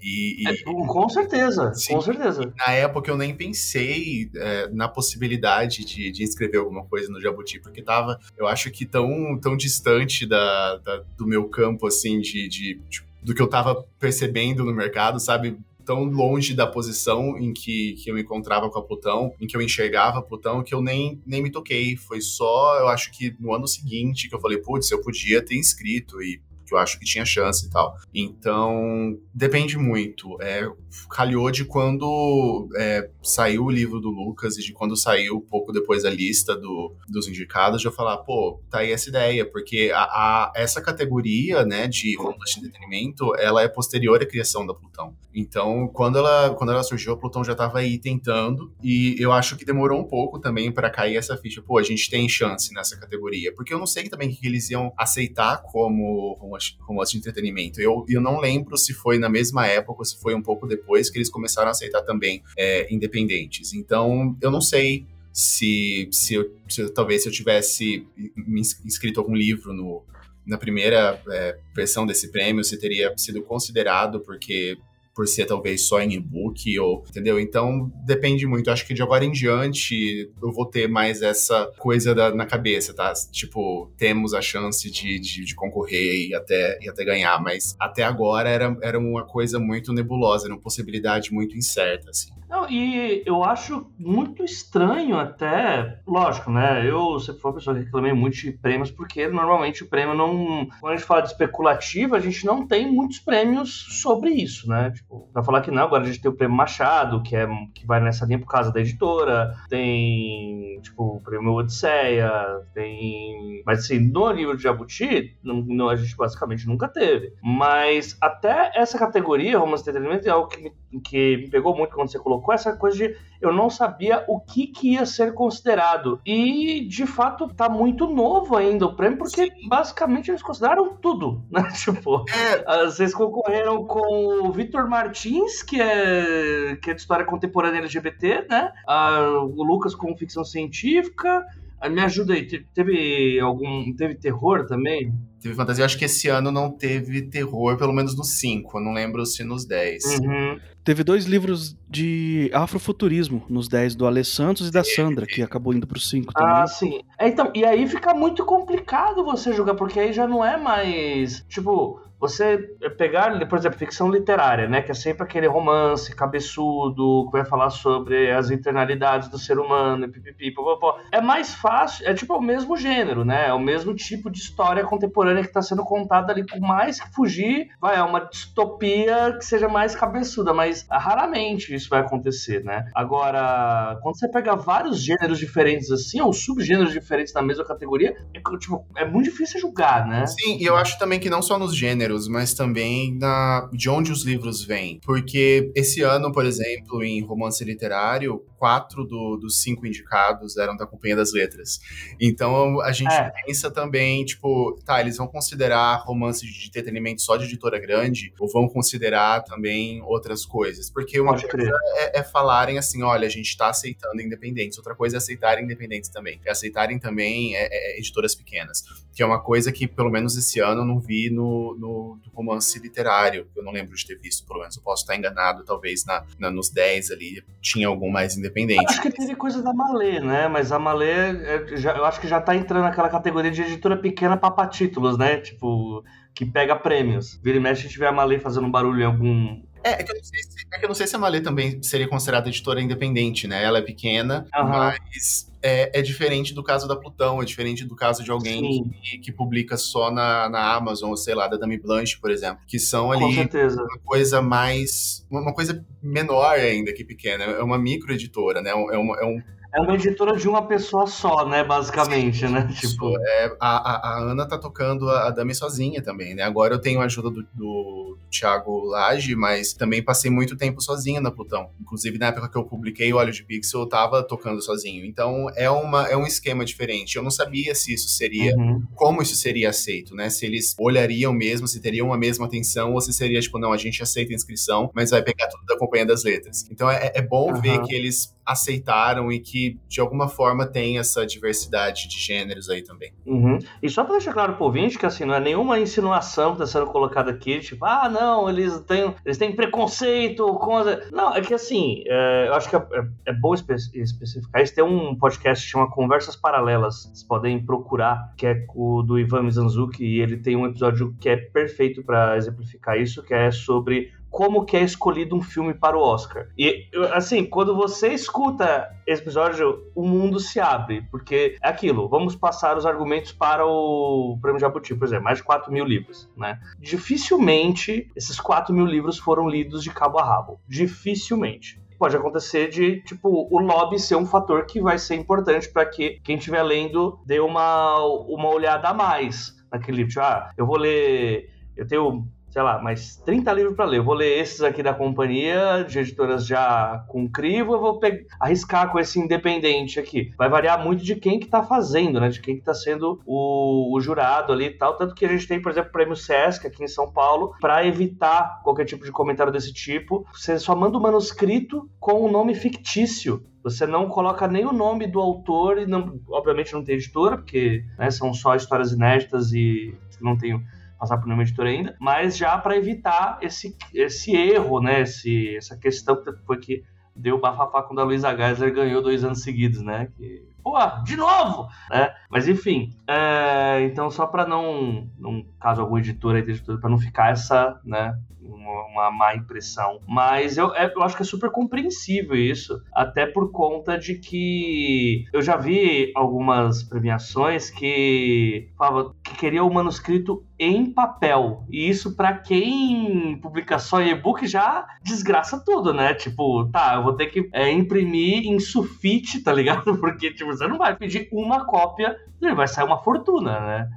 [SPEAKER 4] e. e
[SPEAKER 1] é, com certeza, sim, com certeza.
[SPEAKER 4] Na época eu nem pensei é, na possibilidade de, de inscrever alguma coisa no Jabuti, porque tava, eu acho que tão, tão distante da, da do meu campo, assim, de, de, de do que eu tava percebendo no mercado, sabe? Tão longe da posição em que, que eu me encontrava com a Plutão, em que eu enxergava Plutão, que eu nem, nem me toquei. Foi só, eu acho que no ano seguinte que eu falei, putz, eu podia ter inscrito e que eu acho que tinha chance e tal. Então, depende muito. É, calhou de quando é, saiu o livro do Lucas e de quando saiu pouco depois a lista do, dos indicados, de eu falar, pô, tá aí essa ideia, porque a, a essa categoria, né, de romance de entretenimento, ela é posterior à criação da Plutão. Então, quando ela, quando ela surgiu, a Plutão já estava aí tentando, e eu acho que demorou um pouco também para cair essa ficha. Pô, a gente tem chance nessa categoria, porque eu não sei também o que eles iam aceitar como romance de entretenimento. Eu, eu não lembro se foi na mesma época ou se foi um pouco depois que eles começaram a aceitar também é, independentes. Então, eu não sei se, se, eu, se talvez se eu tivesse me inscrito algum livro no, na primeira é, versão desse prêmio, se teria sido considerado, porque por ser talvez só em e-book ou, entendeu? Então depende muito. Acho que de agora em diante eu vou ter mais essa coisa da, na cabeça, tá? Tipo, temos a chance de, de, de, concorrer e até, e até ganhar, mas até agora era, era uma coisa muito nebulosa, uma possibilidade muito incerta, assim.
[SPEAKER 1] Não, e eu acho muito estranho até, lógico, né? Eu sempre fui uma pessoa que reclamei muito de prêmios, porque normalmente o prêmio não. Quando a gente fala de especulativa, a gente não tem muitos prêmios sobre isso, né? Tipo, pra falar que não, agora a gente tem o prêmio Machado, que, é, que vai nessa linha por causa da editora, tem, tipo, o prêmio Odisseia, tem. Mas assim, no livro de Jabuti, não, não, a gente basicamente nunca teve. Mas até essa categoria, romance de entretenimento, é algo que que me pegou muito quando você colocou colocou essa coisa de eu não sabia o que, que ia ser considerado. E, de fato, tá muito novo ainda o prêmio, porque Sim. basicamente eles consideraram tudo, né? Tipo, é. vocês concorreram com o Vitor Martins, que é, que é de história contemporânea LGBT, né? Ah, o Lucas com ficção científica. Ah, me ajuda aí, teve algum. Teve terror também?
[SPEAKER 4] Teve fantasia. Acho que esse ano não teve terror, pelo menos nos 5. Não lembro se nos 10.
[SPEAKER 3] Uhum. Teve dois livros de afrofuturismo nos 10 do Alessandro e da Sandra, que acabou indo pro 5 também.
[SPEAKER 1] Ah, sim. É, então, e aí fica muito complicado você jogar, porque aí já não é mais. Tipo, você pegar, por exemplo, ficção literária, né, que é sempre aquele romance cabeçudo, que vai falar sobre as internalidades do ser humano, pipipi, popopó. É mais fácil, é tipo o mesmo gênero, né? É o mesmo tipo de história contemporânea que está sendo contada ali, por mais que fugir, vai, é uma distopia que seja mais cabeçuda, mas raramente isso vai acontecer, né? Agora, quando você pega vários gêneros diferentes assim, ou subgêneros diferentes na mesma categoria, é, tipo, é muito difícil julgar, né?
[SPEAKER 4] Sim, e eu acho também que não só nos gêneros, gêneros, mas também na, de onde os livros vêm. Porque esse ano, por exemplo, em romance literário, quatro do, dos cinco indicados eram da Companhia das Letras. Então a gente é. pensa também, tipo, tá, eles vão considerar romance de entretenimento só de editora grande ou vão considerar também outras coisas? Porque uma Pode coisa é, é, falarem assim, olha, a gente tá aceitando independentes, outra coisa é aceitarem independentes também, é aceitarem também é, é, editoras pequenas, que é uma coisa que pelo menos esse ano eu não vi no, no do, romance literário, eu não lembro de ter visto, pelo menos eu posso estar enganado, talvez na, na nos 10 ali tinha algum mais independente.
[SPEAKER 1] Acho que teve coisa da Malê, né? Mas a Malê, é, já, eu acho que já tá entrando naquela categoria de editora pequena para títulos, né? Tipo, que pega prêmios. Vira e mexe, a gente vê a Malê fazendo um barulho em algum,
[SPEAKER 4] é, é que, se, é, que eu não sei se, a Malê também seria considerada editora independente, né? Ela é pequena, uhum. mas é, é, diferente do caso da Plutão, é diferente do caso de alguém que, que, publica só na, na Amazon, ou sei lá, da Dami Blanche, por exemplo, que são ali uma coisa mais. Uma, coisa menor ainda que pequena. É uma micro editora, né? É, uma, é um
[SPEAKER 1] é uma editora de uma pessoa só, né? Basicamente, Sim, né?
[SPEAKER 4] Tipo... É, a, a, Ana tá tocando a, a Dami sozinha também, né? Agora eu tenho a ajuda do, do, do Thiago Lage, mas também passei muito tempo sozinha na Plutão. Inclusive, na época que eu publiquei o Óleo de Pixel, eu tava tocando sozinho. Então, é, uma, é um esquema diferente. Eu não sabia se isso seria... Uhum. Como isso seria aceito, né? Se eles olhariam mesmo, se teriam a mesma atenção, ou se seria, tipo, não, a gente aceita a inscrição, mas vai pegar tudo da Companhia das Letras. Então, é, é bom uhum. ver que eles aceitaram e que, de alguma forma, tem essa diversidade de gêneros aí também.
[SPEAKER 1] Uhum. E só para deixar claro pro ouvinte que, assim, não é nenhuma insinuação que está sendo colocada aqui, tipo, ah, não, eles têm, eles têm preconceito com... As... Não, é que, assim, é, eu acho que é, é, é bom espe especificar isso. Tem um podcast que chama Conversas Paralelas, vocês podem procurar, que é o do Ivan Mizanzuki, e ele tem um episódio que é perfeito para exemplificar isso, que é sobre como que é escolhido um filme para o Oscar. E, assim, quando você escuta esse episódio, o mundo se abre, porque é aquilo, vamos passar os argumentos para o Prêmio Jabuti, por exemplo, mais de 4 mil livros, né? Dificilmente esses 4 mil livros foram lidos de cabo a rabo. Dificilmente pode acontecer de, tipo, o lobby ser um fator que vai ser importante para que quem estiver lendo dê uma, uma olhada a mais naquele livro. Tipo, ah, eu vou ler. Eu tenho sei lá, mais 30 livros para ler. Eu vou ler esses aqui da companhia, de editoras já com crivo, eu vou arriscar com esse independente aqui. Vai variar muito de quem que tá fazendo, né? De quem que tá sendo o, o jurado ali e tal. Tanto que a gente tem, por exemplo, o prêmio Sesc aqui em São Paulo, para evitar qualquer tipo de comentário desse tipo. Você só manda o um manuscrito com o um nome fictício. Você não coloca nem o nome do autor e não, obviamente não tem editora, porque né, são só histórias inéditas e não tem passar por nenhuma editora ainda, mas já para evitar esse, esse erro, né? Esse, essa questão que foi que deu bafafá quando a Luísa Geiser ganhou dois anos seguidos, né? Que, pô, de novo! Né? Mas enfim, é, então só para não, não, caso alguma editora editora, para não ficar essa, né? Uma, uma, má impressão. Mas eu, é, eu acho que é super compreensível isso, até por conta de que eu já vi algumas premiações que falavam que queria o manuscrito em papel. E isso, para quem publica só e-book, já desgraça tudo, né? Tipo, tá, eu vou ter que é, imprimir em sulfite, tá ligado? Porque, tipo, você não vai pedir uma cópia vai sair uma fortuna, né?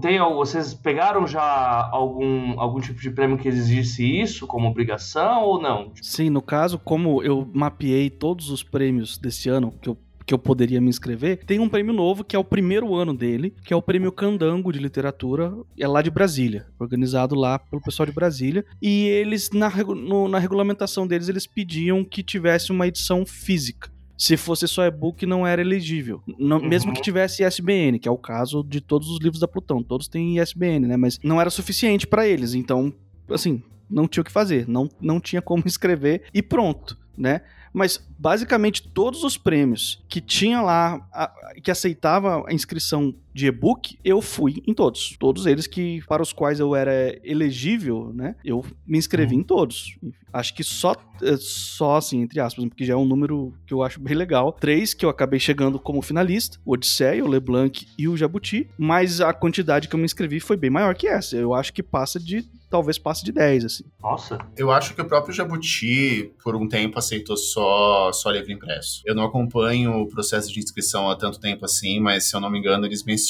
[SPEAKER 1] Tem, vocês pegaram já algum, algum tipo de prêmio que exigisse isso como obrigação ou não?
[SPEAKER 3] Sim, no caso, como eu mapeei todos os prêmios desse ano que eu que eu poderia me inscrever, tem um prêmio novo, que é o primeiro ano dele, que é o Prêmio Candango de Literatura, é lá de Brasília, organizado lá pelo pessoal de Brasília. E eles, na, no, na regulamentação deles, eles pediam que tivesse uma edição física. Se fosse só e-book, não era elegível. Não, uhum. Mesmo que tivesse ISBN, que é o caso de todos os livros da Plutão. Todos têm ISBN, né? Mas não era suficiente para eles. Então, assim, não tinha o que fazer. Não, não tinha como escrever e pronto, né? Mas basicamente todos os prêmios que tinha lá, a, que aceitava a inscrição de e-book, eu fui em todos. Todos eles que para os quais eu era elegível, né? Eu me inscrevi uhum. em todos. Acho que só, é, só assim, entre aspas, porque já é um número que eu acho bem legal. Três que eu acabei chegando como finalista: o Odisseia, o LeBlanc e o Jabuti. Mas a quantidade que eu me inscrevi foi bem maior que essa. Eu acho que passa de. Talvez passe de 10, assim.
[SPEAKER 1] Nossa.
[SPEAKER 4] Eu acho que o próprio Jabuti, por um tempo, aceitou só, só livro impresso. Eu não acompanho o processo de inscrição há tanto tempo assim, mas se eu não me engano, eles mencionaram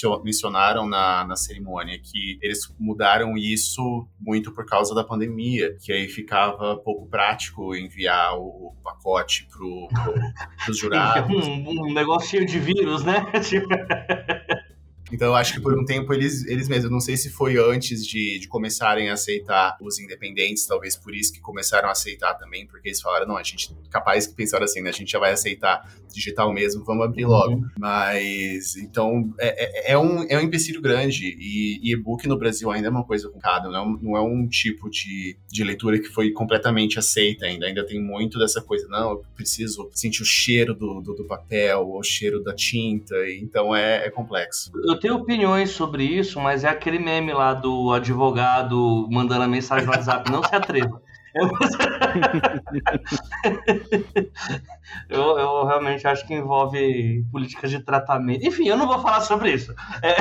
[SPEAKER 4] na, na cerimônia que eles mudaram isso muito por causa da pandemia, que aí ficava pouco prático enviar o pacote pro, pro, pros jurados.
[SPEAKER 1] um, um negócio cheio de vírus, né?
[SPEAKER 4] Então eu acho que por um tempo eles, eles mesmos, não sei se foi antes de, de começarem a aceitar os independentes, talvez por isso que começaram a aceitar também, porque eles falaram, não, a gente, capaz que pensaram assim, né, a gente já vai aceitar digital mesmo, vamos abrir logo. Uhum. Mas, então, é, é, é, um, é um empecilho grande e, e e-book no Brasil ainda é uma coisa complicada, não, é não é um tipo de, de leitura que foi completamente aceita ainda, ainda tem muito dessa coisa, não, eu preciso sentir o cheiro do, do, do papel, o cheiro da tinta, então é, é complexo.
[SPEAKER 1] Eu tenho opiniões sobre isso, mas é aquele meme lá do advogado mandando a mensagem no WhatsApp. Não se atreva. Eu, eu, realmente acho que envolve políticas de tratamento. Enfim, eu não vou falar sobre isso. É...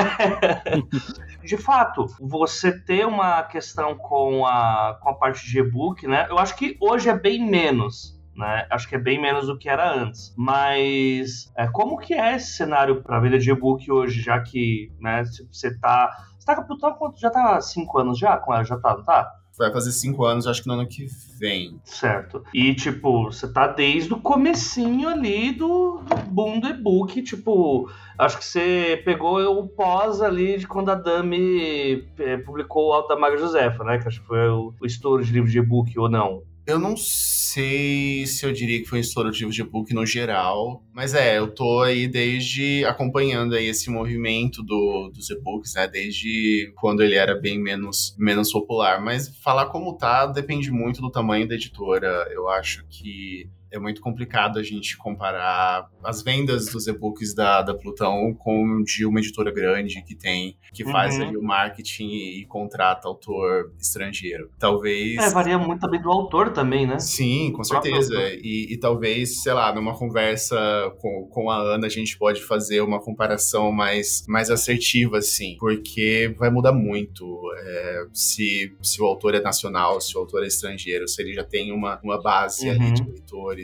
[SPEAKER 1] De fato, você ter uma questão com a, com a parte de e-book, né? Eu acho que hoje é bem menos né? Acho que é bem menos do que era antes. Mas é, como que é esse cenário para venda de e-book hoje, já que né, você tá. Você tá com a quanto? Já tá há cinco anos já com ela? Já tá, não tá?
[SPEAKER 4] Vai fazer cinco anos, acho que no ano que vem.
[SPEAKER 1] Certo. E, tipo, você tá desde o comecinho ali do, do boom do e-book, tipo, acho que você pegou o pós ali de quando a Dami é, publicou o Alto da Maga Josefa, né? Que acho que foi o, o estouro de livro de e-book ou não.
[SPEAKER 4] Eu não sei se eu diria que foi um estouro de e-book no geral, mas é, eu tô aí desde acompanhando aí esse movimento do, dos e-books, né, desde quando ele era bem menos, menos popular, mas falar como tá depende muito do tamanho da editora. Eu acho que é muito complicado a gente comparar as vendas dos e-books da, da Plutão com de uma editora grande que tem, que faz uhum. ali o marketing e, e, contrata autor estrangeiro. Talvez.
[SPEAKER 1] É, varia muito também do autor também, né?
[SPEAKER 4] Sim, com certeza. E, e, talvez, sei lá, numa conversa com, com a Ana, a gente pode fazer uma comparação mais, mais assertiva, assim, porque vai mudar muito é, se, se o autor é nacional, se o autor é estrangeiro, se ele já tem uma, uma base uhum. ali de leitores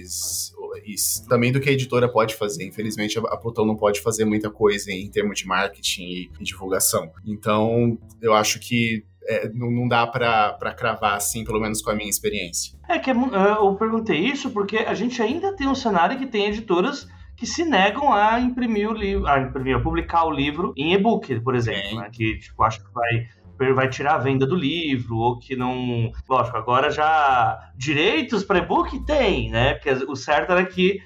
[SPEAKER 4] e também do que a editora pode fazer. Infelizmente, a Plutão não pode fazer muita coisa em termos de marketing e, divulgação. Então, eu acho que é, não, não, dá para cravar assim, pelo menos com a minha experiência.
[SPEAKER 1] É que é eu perguntei isso porque a gente ainda tem um cenário que tem editoras que se negam a imprimir o livro, a imprimir, a publicar o livro em e-book, por exemplo, né? que tipo acho que vai vai tirar a venda do livro, ou que não. Lógico, agora já direitos para e-book tem, né? Porque o certo era que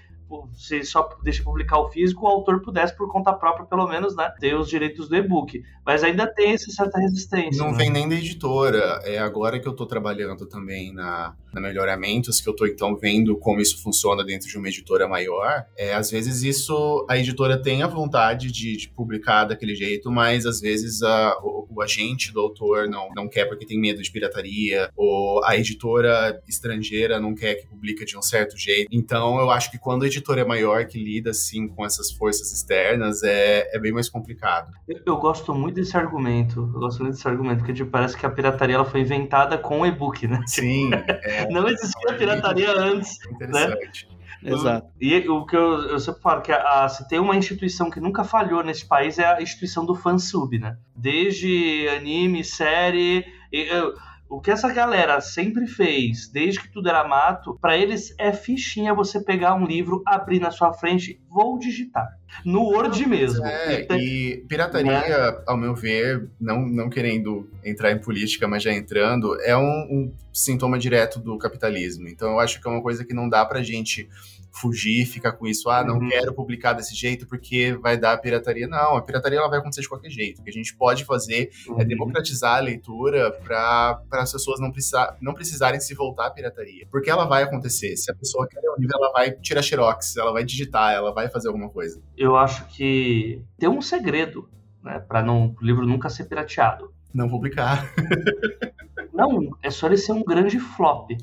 [SPEAKER 1] se só deixa publicar o físico, o autor pudesse, por conta própria, pelo menos, né, ter os direitos do e-book. Mas ainda tem essa certa resistência.
[SPEAKER 4] Não
[SPEAKER 1] né?
[SPEAKER 4] vem nem da editora. É agora que eu tô trabalhando também na, na Melhoramentos, que eu tô então vendo como isso funciona dentro de uma editora maior. É, às vezes isso, a editora tem a vontade de, de publicar daquele jeito, mas às vezes a, o, o, agente do autor não, não quer porque tem medo de pirataria, ou a editora estrangeira não quer que publique de um certo jeito. Então eu acho que quando a editora é maior, que lida assim com essas forças externas, é, é bem mais complicado.
[SPEAKER 1] Eu, eu gosto muito desse argumento. Eu gosto muito desse argumento, porque tipo, parece que a pirataria ela foi inventada com o e-book, né?
[SPEAKER 4] Sim.
[SPEAKER 1] É, não existia pirataria antes.
[SPEAKER 4] Interessante.
[SPEAKER 1] Né?
[SPEAKER 3] Exato.
[SPEAKER 1] E o que eu, eu sempre falo, que a, a, se tem uma instituição que nunca falhou nesse país é a instituição do fansub, né? Desde anime, série. Eu, o que essa galera sempre fez, desde que tudo era mato, para eles é fichinha você pegar um livro, abrir na sua frente, vou digitar. No Word mesmo.
[SPEAKER 4] É, e pirataria, né? ao meu ver, não, não querendo entrar em política, mas já entrando, é um, um sintoma direto do capitalismo. Então eu acho que é uma coisa que não dá pra gente fugir, ficar com isso, ah, não uhum. quero publicar desse jeito porque vai dar pirataria. Não, a pirataria ela vai acontecer de qualquer jeito. O que a gente pode fazer uhum. é democratizar a leitura para as pessoas não, precisar, não precisarem se voltar à pirataria. Porque ela vai acontecer. Se a pessoa quer ler um livro, ela vai tirar xerox, ela vai digitar, ela vai fazer alguma coisa.
[SPEAKER 1] Eu acho que tem um segredo, né, para não o livro nunca ser pirateado.
[SPEAKER 4] Não publicar.
[SPEAKER 1] não, é só ele ser um grande flop.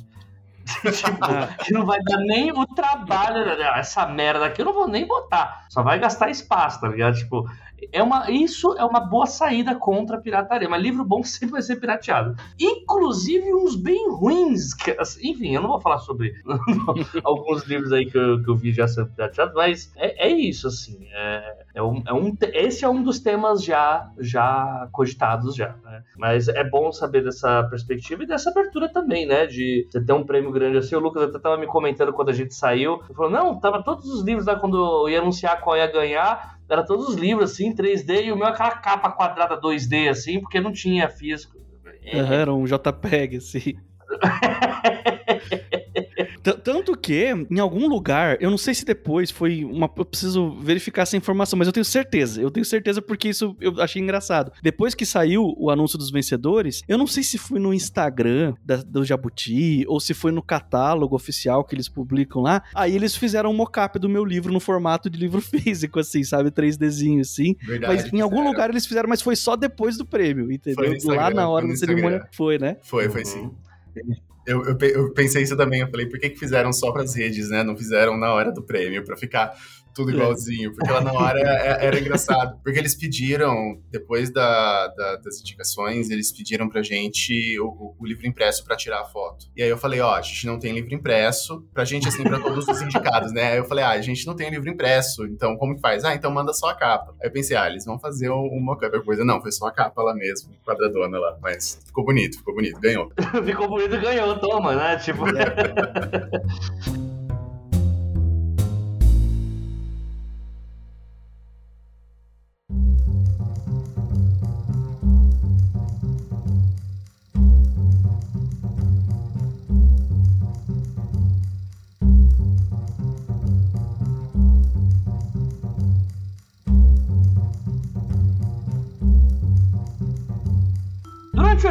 [SPEAKER 1] tipo, que não vai dar nem o trabalho, né? essa merda aqui eu não vou nem botar, só vai gastar espaço, tá ligado? Tipo, é uma, isso é uma boa saída contra a pirataria, mas livro bom sempre vai ser pirateado. Inclusive uns bem ruins, que, assim, enfim, eu não vou falar sobre alguns livros aí que eu, que eu vi já sendo pirateados, mas é, é isso, assim, é, é, um, é um, esse é um dos temas já, já cogitados já, né? Mas é bom saber dessa perspectiva e dessa abertura também, né, de você ter um prêmio grande assim, o Lucas até tava me comentando quando a gente saiu, ele falou, não, tava todos os livros lá quando eu ia anunciar qual ia ganhar, era todos os livros assim, 3D, e o meu é aquela capa quadrada 2D, assim, porque não tinha físico.
[SPEAKER 3] É. Era um JPEG, assim. Tanto que, em algum lugar, eu não sei se depois foi uma. Eu preciso verificar essa informação, mas eu tenho certeza. Eu tenho certeza porque isso eu achei engraçado. Depois que saiu o anúncio dos vencedores, eu não sei se foi no Instagram da, do Jabuti ou se foi no catálogo oficial que eles publicam lá. Aí eles fizeram um mocap do meu livro no formato de livro físico, assim, sabe? 3Dzinho, assim. Verdade, mas em algum lugar eles fizeram, mas foi só depois do prêmio, entendeu? Lá na hora da cerimônia foi, né?
[SPEAKER 4] Foi, foi sim. Eu, eu, eu, pensei isso também, eu falei, por que, que fizeram só para as redes, né? Não fizeram na hora do prêmio, para ficar tudo igualzinho, porque lá na hora era, era engraçado. Porque eles pediram, depois da, da, das indicações, eles pediram pra gente o, o, livro impresso para tirar a foto. E aí eu falei, ó, a gente não tem livro impresso, pra gente, assim, pra todos os indicados, né? Aí eu falei, ah, a gente não tem livro impresso, então como que faz? Ah, então manda só a capa. Aí eu pensei, ah, eles vão fazer uma coisa. Não, foi só a capa lá mesmo, quadradona lá. Mas ficou bonito, ficou bonito, ganhou.
[SPEAKER 1] ficou bonito e ganhou, toma, né? Tipo.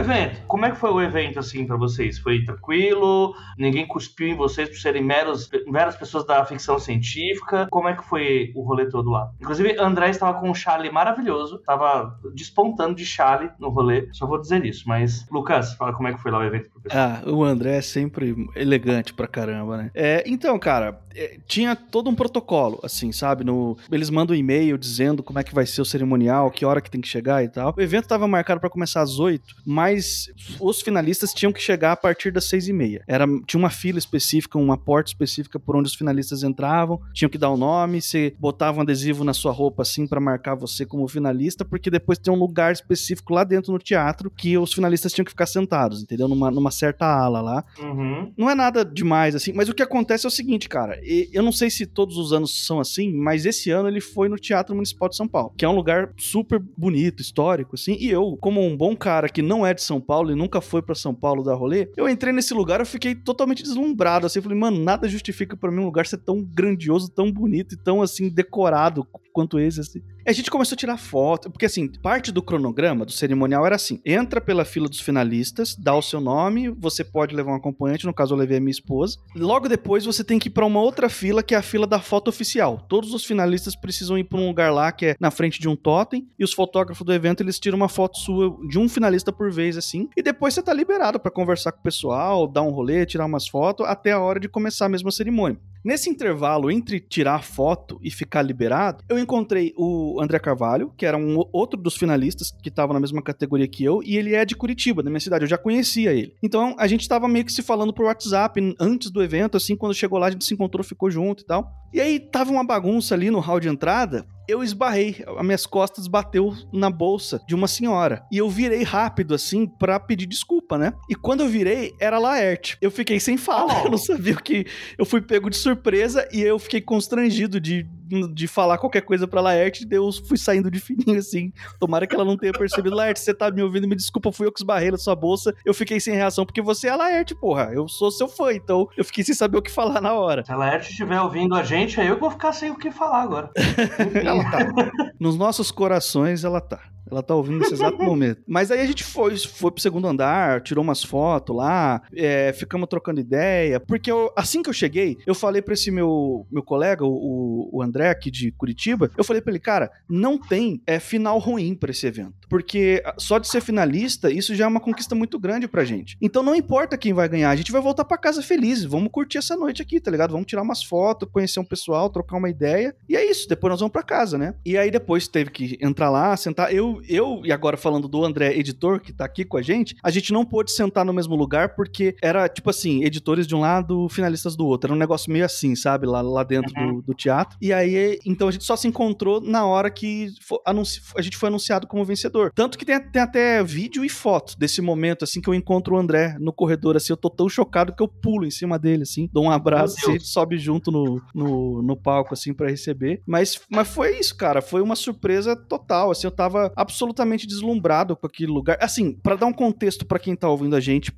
[SPEAKER 1] Durante o evento, como é que foi o evento assim para vocês? Foi tranquilo? Ninguém cuspiu em vocês por serem meros, meras pessoas da ficção científica? Como é que foi o rolê todo lá? Inclusive, André estava com um chale maravilhoso, estava despontando de chale no rolê. Só vou dizer isso, mas Lucas, fala como é que foi lá o evento pro
[SPEAKER 3] pessoal. Ah, o André é sempre elegante pra caramba, né? É, então, cara, é, tinha todo um protocolo, assim, sabe? No, eles mandam um e-mail dizendo como é que vai ser o cerimonial, que hora que tem que chegar e tal. O evento estava marcado para começar às 8, mas os finalistas tinham que chegar a partir das seis e meia. Era, tinha uma fila específica, uma porta específica por onde os finalistas entravam, tinham que dar o nome, você botava um adesivo na sua roupa assim para marcar você como finalista, porque depois tem um lugar específico lá dentro no teatro que os finalistas tinham que ficar sentados, entendeu? Numa, numa certa ala lá.
[SPEAKER 1] Uhum.
[SPEAKER 3] Não é nada demais assim, mas o que acontece é o seguinte, cara, eu não sei se todos os anos são assim, mas esse ano ele foi no Teatro Municipal de São Paulo, que é um lugar super bonito, histórico, assim, e eu, como um bom cara que não é de São Paulo e nunca foi para São Paulo dar rolê, eu entrei nesse lugar, eu fiquei totalmente deslumbrado, assim, eu falei, mano, nada justifica para mim um lugar ser tão grandioso, tão bonito e tão, assim, decorado quanto esse, assim. A gente começou a tirar foto, porque, assim, parte do cronograma, do cerimonial era assim, entra pela fila dos finalistas, dá o seu nome, você pode levar um acompanhante, no caso eu levei a minha esposa, logo depois você tem que ir pra uma outra fila, que é a fila da foto oficial. Todos os finalistas precisam ir pra um lugar lá, que é na frente de um totem, e os fotógrafos do evento, eles tiram uma foto sua de um finalista por vez, assim, e depois você tá liberado para conversar com o pessoal, dar um rolê, tirar umas fotos, até a hora de começar a cerimônia. Nesse intervalo entre tirar foto e ficar liberado, eu encontrei o André Carvalho, que era um outro dos finalistas que estava na mesma categoria que eu, e ele é de Curitiba, da minha cidade, eu já conhecia ele. Então a gente estava meio que se falando por WhatsApp antes do evento, assim, quando chegou lá a gente se encontrou, ficou junto e tal. E aí tava uma bagunça ali no hall de entrada, eu esbarrei, as minhas costas bateu na bolsa de uma senhora. E eu virei rápido, assim, pra pedir desculpa, né? E quando eu virei, era Laerte. Eu fiquei sem fala, oh. eu não sabia o que. Eu fui pego de surpresa e eu fiquei constrangido de de falar qualquer coisa pra Laerte, eu fui saindo de fininho assim. Tomara que ela não tenha percebido. Laerte, você tá me ouvindo? Me desculpa, fui eu que esbarrei na sua bolsa. Eu fiquei sem reação, porque você é a Laerte, porra. Eu sou seu fã, então eu fiquei sem saber o que falar na hora.
[SPEAKER 1] Se a Laerte estiver ouvindo a gente, aí eu vou ficar sem o que falar agora.
[SPEAKER 3] ela tá. Nos nossos corações, ela tá. Ela tá ouvindo nesse exato momento. Mas aí a gente foi, foi pro segundo andar, tirou umas fotos lá, é, ficamos trocando ideia. Porque eu, assim que eu cheguei, eu falei pra esse meu, meu colega, o, o André, aqui de Curitiba, eu falei pra ele, cara, não tem é, final ruim para esse evento. Porque só de ser finalista, isso já é uma conquista muito grande pra gente. Então não importa quem vai ganhar, a gente vai voltar para casa feliz. Vamos curtir essa noite aqui, tá ligado? Vamos tirar umas fotos, conhecer um pessoal, trocar uma ideia. E é isso, depois nós vamos para casa, né? E aí depois teve que entrar lá, sentar. Eu, eu, e agora falando do André, editor, que tá aqui com a gente, a gente não pôde sentar no mesmo lugar porque era, tipo assim, editores de um lado, finalistas do outro. Era um negócio meio assim, sabe? Lá, lá dentro uhum. do, do, teatro. E aí, então a gente só se encontrou na hora que a gente foi anunciado como vencedor. Tanto que tem, tem, até vídeo e foto desse momento, assim, que eu encontro o André no corredor, assim, eu tô tão chocado que eu pulo em cima dele, assim, dou um abraço, assim, gente sobe junto no, no, no palco, assim, para receber. Mas, mas foi isso, cara, foi uma surpresa total, assim, eu tava absolutamente deslumbrado com aquele lugar. Assim, para dar um contexto para quem tá ouvindo a gente,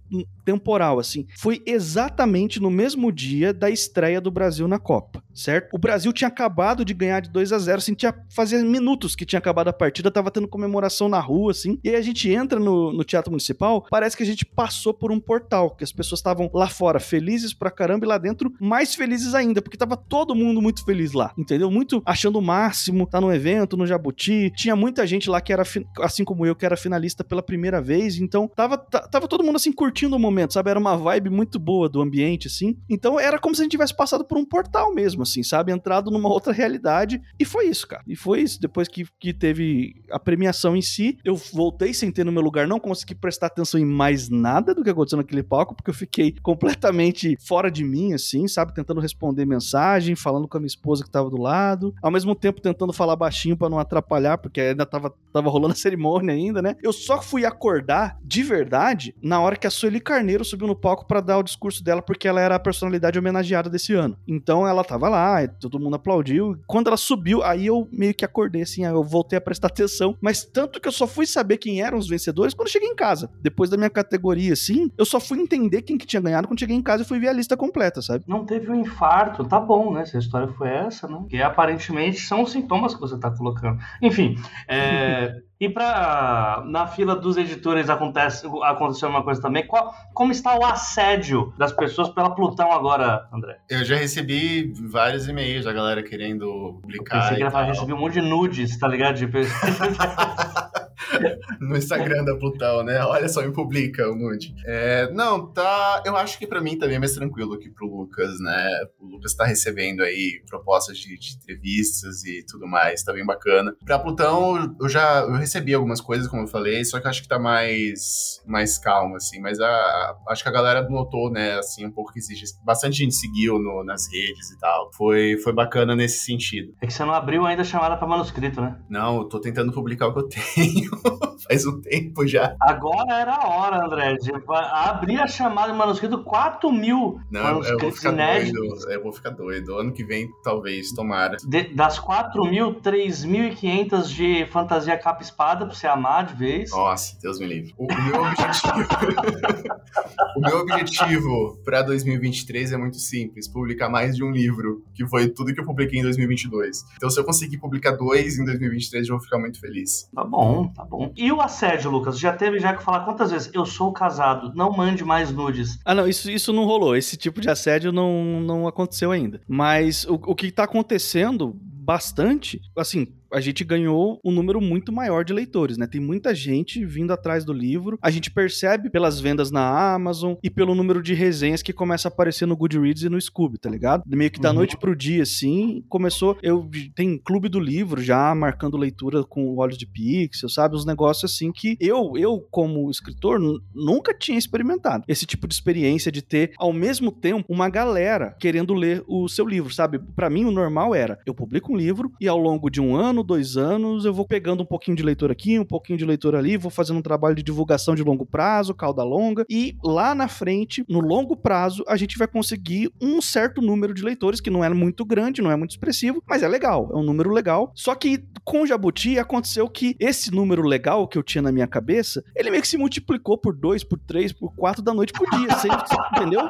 [SPEAKER 3] temporal, assim, foi exatamente no mesmo dia da estreia do Brasil na Copa, certo? O Brasil tinha acabado de ganhar de 2 a 0 assim, tinha fazia minutos que tinha acabado a partida, tava tendo comemoração na rua, assim, e aí a gente entra no, no Teatro Municipal, parece que a gente passou por um portal, que as pessoas estavam lá fora felizes pra caramba e lá dentro mais felizes ainda, porque tava todo mundo muito feliz lá, entendeu? Muito achando o máximo, tá no evento, no Jabuti, tinha muita gente lá que era, assim como eu, que era finalista pela primeira vez, então tava, tava todo mundo assim curtindo o momento, sabe? Era uma vibe muito boa do ambiente, assim. Então era como se a gente tivesse passado por um portal mesmo, assim, sabe? Entrado numa outra realidade. E foi isso, cara. E foi isso. Depois que, que teve a premiação em si, eu voltei sem ter no meu lugar, não consegui prestar atenção em mais nada do que aconteceu naquele palco, porque eu fiquei completamente fora de mim, assim, sabe? Tentando responder mensagem, falando com a minha esposa que tava do lado, ao mesmo tempo tentando falar baixinho para não atrapalhar, porque ainda tava, tava rolando a cerimônia ainda, né? Eu só fui acordar de verdade na hora que a Sueli Carneiro subiu no palco para dar o discurso dela, porque ela era a personalidade homenageada desse ano. Então ela tava lá, todo mundo aplaudiu. Quando ela subiu, aí eu meio que acordei, assim, eu voltei a prestar atenção. Mas tanto que eu só fui saber quem eram os vencedores quando cheguei em casa. Depois da minha categoria, assim, eu só fui entender quem que tinha ganhado quando cheguei em casa e fui ver a lista completa, sabe?
[SPEAKER 1] Não teve um infarto, tá bom, né? Se a história foi essa, né? Que aparentemente são os sintomas que você tá colocando. Enfim, é. E para na fila dos editores acontece aconteceu uma coisa também. Qual, como está o assédio das pessoas pela Plutão agora, André?
[SPEAKER 4] Eu já recebi vários e-mails da galera querendo publicar. Eu
[SPEAKER 1] pensei que ele recebi um monte de nudes, tá ligado? De...
[SPEAKER 4] no Instagram da Plutão, né? Olha só, me publica um monte. É, não, tá. Eu acho que para mim também é mais tranquilo que pro Lucas, né? O Lucas tá recebendo aí propostas de, de entrevistas e tudo mais, tá bem bacana. Pra Plutão, eu já eu recebi algumas coisas, como eu falei, só que eu acho que tá mais, mais calmo, assim. Mas a, acho que a galera notou, né, assim, um pouco que existe. Bastante gente seguiu no, nas redes e tal. Foi, foi bacana nesse sentido.
[SPEAKER 1] É que você não abriu ainda a chamada pra manuscrito, né?
[SPEAKER 4] Não, eu tô tentando publicar o que eu tenho. faz um tempo já.
[SPEAKER 1] Agora era a hora, André, de abrir a chamada de manuscrito 4 mil
[SPEAKER 4] Não, eu vou ficar doido. Eu vou ficar doido. Ano que vem, talvez, tomara.
[SPEAKER 1] De, das 4 mil, 3.500 de fantasia capa espada pra você amar de vez.
[SPEAKER 4] Nossa, Deus me livre. O, o meu objetivo. o meu objetivo pra 2023 é muito simples: publicar mais de um livro, que foi tudo que eu publiquei em 2022. Então, se eu conseguir publicar dois em 2023, eu vou ficar muito feliz.
[SPEAKER 1] Tá bom, tá bom. E o assédio, Lucas? Já teve já que falar quantas vezes? Eu sou casado, não mande mais nudes.
[SPEAKER 3] Ah, não, isso, isso não rolou. Esse tipo de assédio não, não aconteceu ainda. Mas o, o que tá acontecendo bastante, assim, a gente ganhou um número muito maior de leitores, né? Tem muita gente vindo atrás do livro. A gente percebe pelas vendas na Amazon e pelo número de resenhas que começa a aparecer no Goodreads e no Scooby, tá ligado? Meio que da uhum. noite pro dia, assim, começou. Eu tem clube do livro já marcando leitura com olhos de pixel, sabe? Uns negócios assim que eu, eu como escritor, nunca tinha experimentado. Esse tipo de experiência de ter ao mesmo tempo uma galera querendo ler o seu livro, sabe? Para mim o normal era eu publico um livro e ao longo de um ano ano, dois anos, eu vou pegando um pouquinho de leitor aqui, um pouquinho de leitor ali, vou fazendo um trabalho de divulgação de longo prazo, cauda longa, e lá na frente, no longo prazo, a gente vai conseguir um certo número de leitores, que não é muito grande, não é muito expressivo, mas é legal, é um número legal. Só que com o Jabuti aconteceu que esse número legal que eu tinha na minha cabeça, ele meio que se multiplicou por dois, por três, por quatro da noite por dia, assim, entendeu?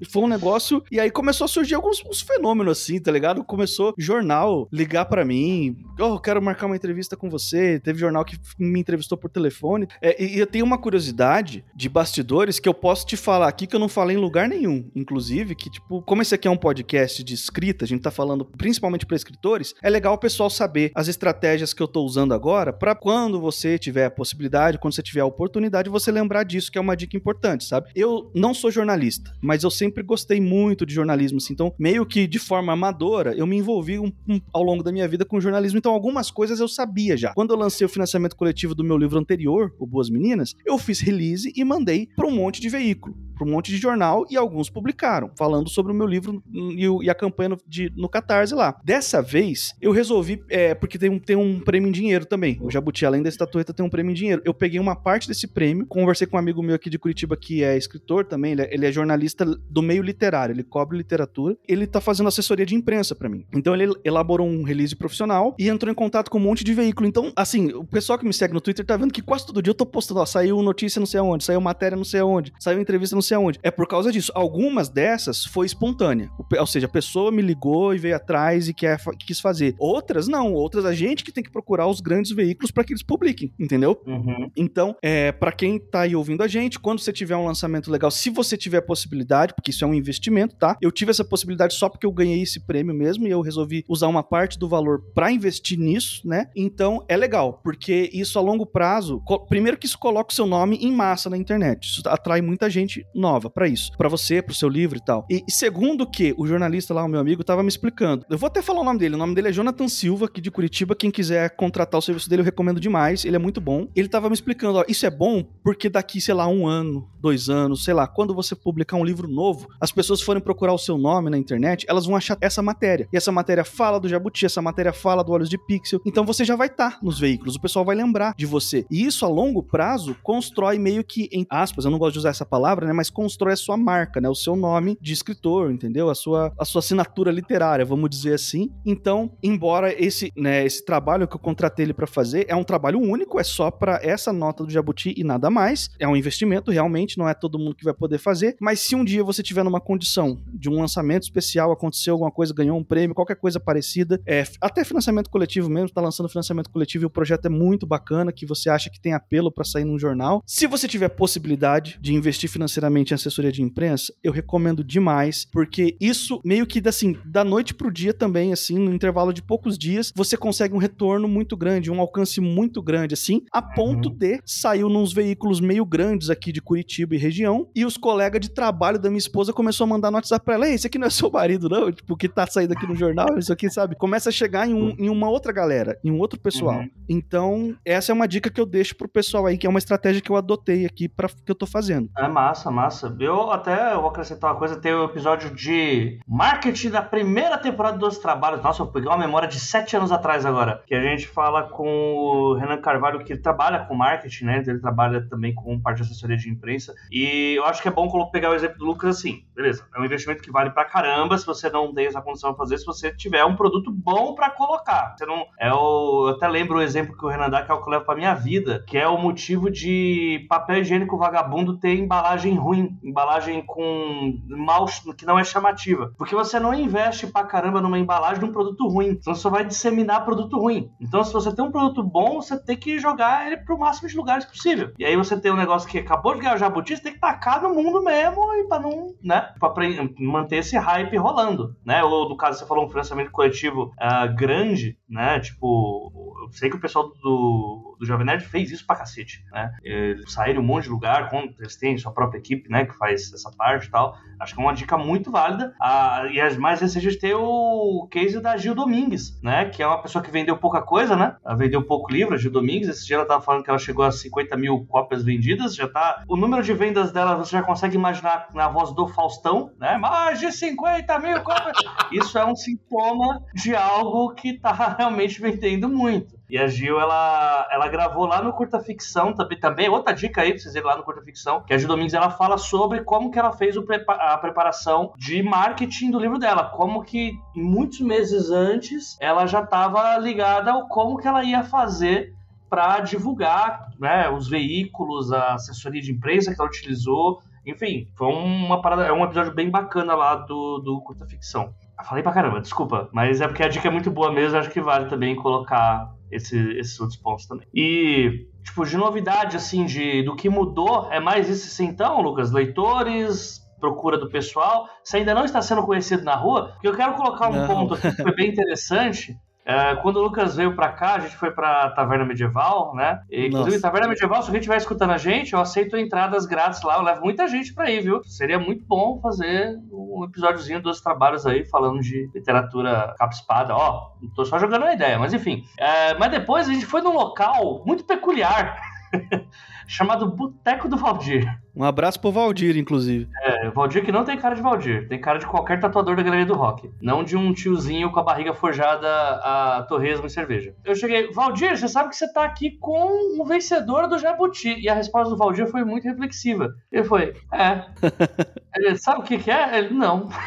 [SPEAKER 3] E foi um negócio. E aí começou a surgir alguns fenômenos assim, tá ligado? Começou jornal ligar para mim, oh, quero marcar uma entrevista com você. Teve jornal que me entrevistou por telefone. É, e eu tenho uma curiosidade de bastidores que eu posso te falar aqui que eu não falei em lugar nenhum. Inclusive, que, tipo, como esse aqui é um podcast de escrita, a gente tá falando principalmente para escritores, é legal o pessoal saber as estratégias que eu tô usando agora para quando você tiver a possibilidade, quando você tiver a oportunidade, você lembrar disso, que é uma dica importante, sabe? Eu não sou jornalista, mas eu sempre gostei muito de jornalismo, assim, então, meio que de forma amadora, eu me envolvi um, um, ao longo da minha vida com jornalismo, então algumas coisas eu sabia já. Quando eu lancei o financiamento coletivo do meu livro anterior, O Boas Meninas, eu fiz release e mandei para um monte de veículo para um monte de jornal e alguns publicaram, falando sobre o meu livro e, e a campanha no, de, no Catarse lá. Dessa vez, eu resolvi, é, porque tem um, tem um prêmio em dinheiro também. O Jabuti, além da estatueta, tem um prêmio em dinheiro. Eu peguei uma parte desse prêmio, conversei com um amigo meu aqui de Curitiba que é escritor também, ele é, ele é jornalista do meio literário, ele cobre literatura. Ele tá fazendo assessoria de imprensa para mim. Então ele elaborou um release profissional e entrou em contato com um monte de veículo. Então, assim, o pessoal que me segue no Twitter tá vendo que quase todo dia eu tô postando, ó, saiu notícia não sei aonde, saiu matéria não sei aonde, saiu entrevista não sei aonde. É por causa disso. Algumas dessas foi espontânea. Ou seja, a pessoa me ligou e veio atrás e quer, quis fazer. Outras não. Outras a gente que tem que procurar os grandes veículos para que eles publiquem, entendeu? Uhum. Então, é, para quem tá aí ouvindo a gente, quando você tiver um lançamento legal, se você tiver possibilidade, porque isso é um investimento, tá? Eu tive essa possibilidade só porque eu ganhei esse prêmio mesmo e eu resolvi usar uma parte do valor para investir nisso, né? Então, é legal, porque isso a longo prazo, primeiro que isso coloca o seu nome em massa na internet. Isso atrai muita gente nova para isso, para você, pro seu livro e tal. E, e, segundo que o jornalista lá, o meu amigo, tava me explicando. Eu vou até falar o nome dele. O nome dele é Jonathan Silva, aqui de Curitiba. Quem quiser contratar o serviço dele, eu recomendo demais. Ele é muito bom. Ele tava me explicando, ó, isso é bom porque daqui, sei lá, um ano, dois anos, sei lá, quando você publicar um livro novo, as pessoas forem procurar o seu nome na internet, elas vão achar essa matéria. E essa matéria fala do Jabuti, essa matéria fala do Olhos de Pixel. Então você já vai estar tá nos veículos, o pessoal vai lembrar de você. E isso a longo prazo constrói meio que, em aspas, eu não gosto de usar essa palavra, né, mas constrói a sua marca, né? O seu nome de escritor, entendeu? A sua, a sua assinatura literária, vamos dizer assim. Então, embora esse, né, esse trabalho que eu contratei ele para fazer é um trabalho único, é só para essa nota do Jabuti e nada mais. É um investimento, realmente, não é todo mundo que vai poder fazer. Mas se um dia você tiver numa condição de um lançamento especial, aconteceu alguma coisa, ganhou um prêmio, qualquer coisa parecida, é, até financiamento coletivo mesmo, tá lançando financiamento coletivo e o projeto é muito bacana, que você acha que tem apelo para sair num jornal. Se você tiver possibilidade de investir financeiramente em assessoria de imprensa, eu recomendo demais, porque isso meio que assim, da noite pro dia também, assim, no intervalo de poucos dias, você consegue um retorno muito grande, um alcance muito grande, assim, a ponto uhum. de saiu nos veículos meio grandes aqui de Curitiba e região, e os colegas de trabalho da minha esposa começou a mandar no WhatsApp pra ela, ei, esse aqui não é seu marido, não? Tipo, que tá saindo aqui no jornal, isso aqui, sabe? Começa a chegar em, um, em uma outra galera, em um outro pessoal. Uhum. Então, essa é uma dica que eu deixo pro pessoal aí, que é uma estratégia que eu adotei aqui para que eu tô fazendo.
[SPEAKER 1] É massa, massa massa. Eu até vou acrescentar uma coisa: tem o episódio de marketing da primeira temporada dos trabalhos. Nossa, eu peguei uma memória de sete anos atrás agora. Que a gente fala com o Renan Carvalho, que trabalha com marketing, né? Ele trabalha também com parte de assessoria de imprensa. E eu acho que é bom pegar o exemplo do Lucas assim. Beleza, é um investimento que vale pra caramba se você não tem essa condição de fazer, se você tiver um produto bom para colocar. Você não. É o, eu até lembro o exemplo que o Renan dá, que é o que eu levo pra minha vida, que é o motivo de papel higiênico vagabundo ter embalagem ruim, embalagem com mal, que não é chamativa. Porque você não investe pra caramba numa embalagem de um produto ruim, você só vai disseminar produto ruim. Então, se você tem um produto bom, você tem que jogar ele pro máximo de lugares possível. E aí você tem um negócio que acabou de ganhar o jabuti, você tem que tacar no mundo mesmo e pra não, né, pra manter esse hype rolando, né? Ou no caso, você falou um financiamento coletivo uh, grande, né? Tipo, eu sei que o pessoal do, do Jovem Nerd fez isso pra cacete, né? Eles saíram um monte de lugar, eles têm sua própria equipe, né, que faz essa parte e tal. Acho que é uma dica muito válida. Ah, e as mais recentes tem o case da Gil Domingues, né, que é uma pessoa que vendeu pouca coisa, né? Ela vendeu pouco livro, a Gil Domingues. Esse dia ela tava falando que ela chegou a 50 mil cópias vendidas, já tá... O número de vendas dela você já consegue imaginar na voz do Faustão, né? Mais de 50 mil cópias! Isso é um sintoma de algo que tá realmente vendendo muito. E a Gil, ela, ela gravou lá no Curta Ficção também, também, outra dica aí pra vocês irem lá no Curta Ficção, que a Gil Domingues, ela fala sobre como que ela fez a preparação de marketing do livro dela, como que muitos meses antes ela já estava ligada ao como que ela ia fazer para divulgar né, os veículos, a assessoria de imprensa que ela utilizou, enfim, foi uma parada, é um episódio bem bacana lá do, do Curta Ficção. Falei pra caramba, desculpa, mas é porque a dica é muito boa mesmo, acho que vale também colocar esse, esses outros pontos também. E, tipo, de novidade, assim, de, do que mudou, é mais isso assim, então, Lucas? Leitores, procura do pessoal. Você ainda não está sendo conhecido na rua? Porque eu quero colocar um não. ponto aqui que foi bem interessante. É, quando o Lucas veio pra cá, a gente foi pra Taverna Medieval, né? E, inclusive. Taverna Medieval, se alguém estiver escutando a gente, eu aceito entradas grátis lá, eu levo muita gente pra ir, viu? Seria muito bom fazer um episódiozinho dos trabalhos aí, falando de literatura capa-espada. Ó, tô só jogando uma ideia, mas enfim. É, mas depois a gente foi num local muito peculiar. chamado Boteco do Valdir.
[SPEAKER 3] Um abraço pro Valdir, inclusive.
[SPEAKER 1] É, Valdir que não tem cara de Valdir, tem cara de qualquer tatuador da galeria do rock. Não de um tiozinho com a barriga forjada a torresmo e cerveja. Eu cheguei, Valdir, você sabe que você tá aqui com o vencedor do Jabuti. E a resposta do Valdir foi muito reflexiva. Ele foi, é. Ele, sabe o que, que é? Ele, não.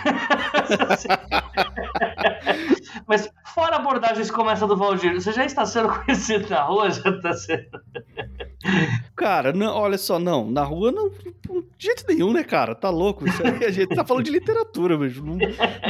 [SPEAKER 1] Mas fora abordagens como essa do Valdir, você já está sendo conhecido na rua? Já está sendo.
[SPEAKER 3] Cara, não, olha só, não. Na rua, não, de jeito nenhum, né, cara? Tá louco? Isso aí, a gente tá falando de literatura, mesmo. Não,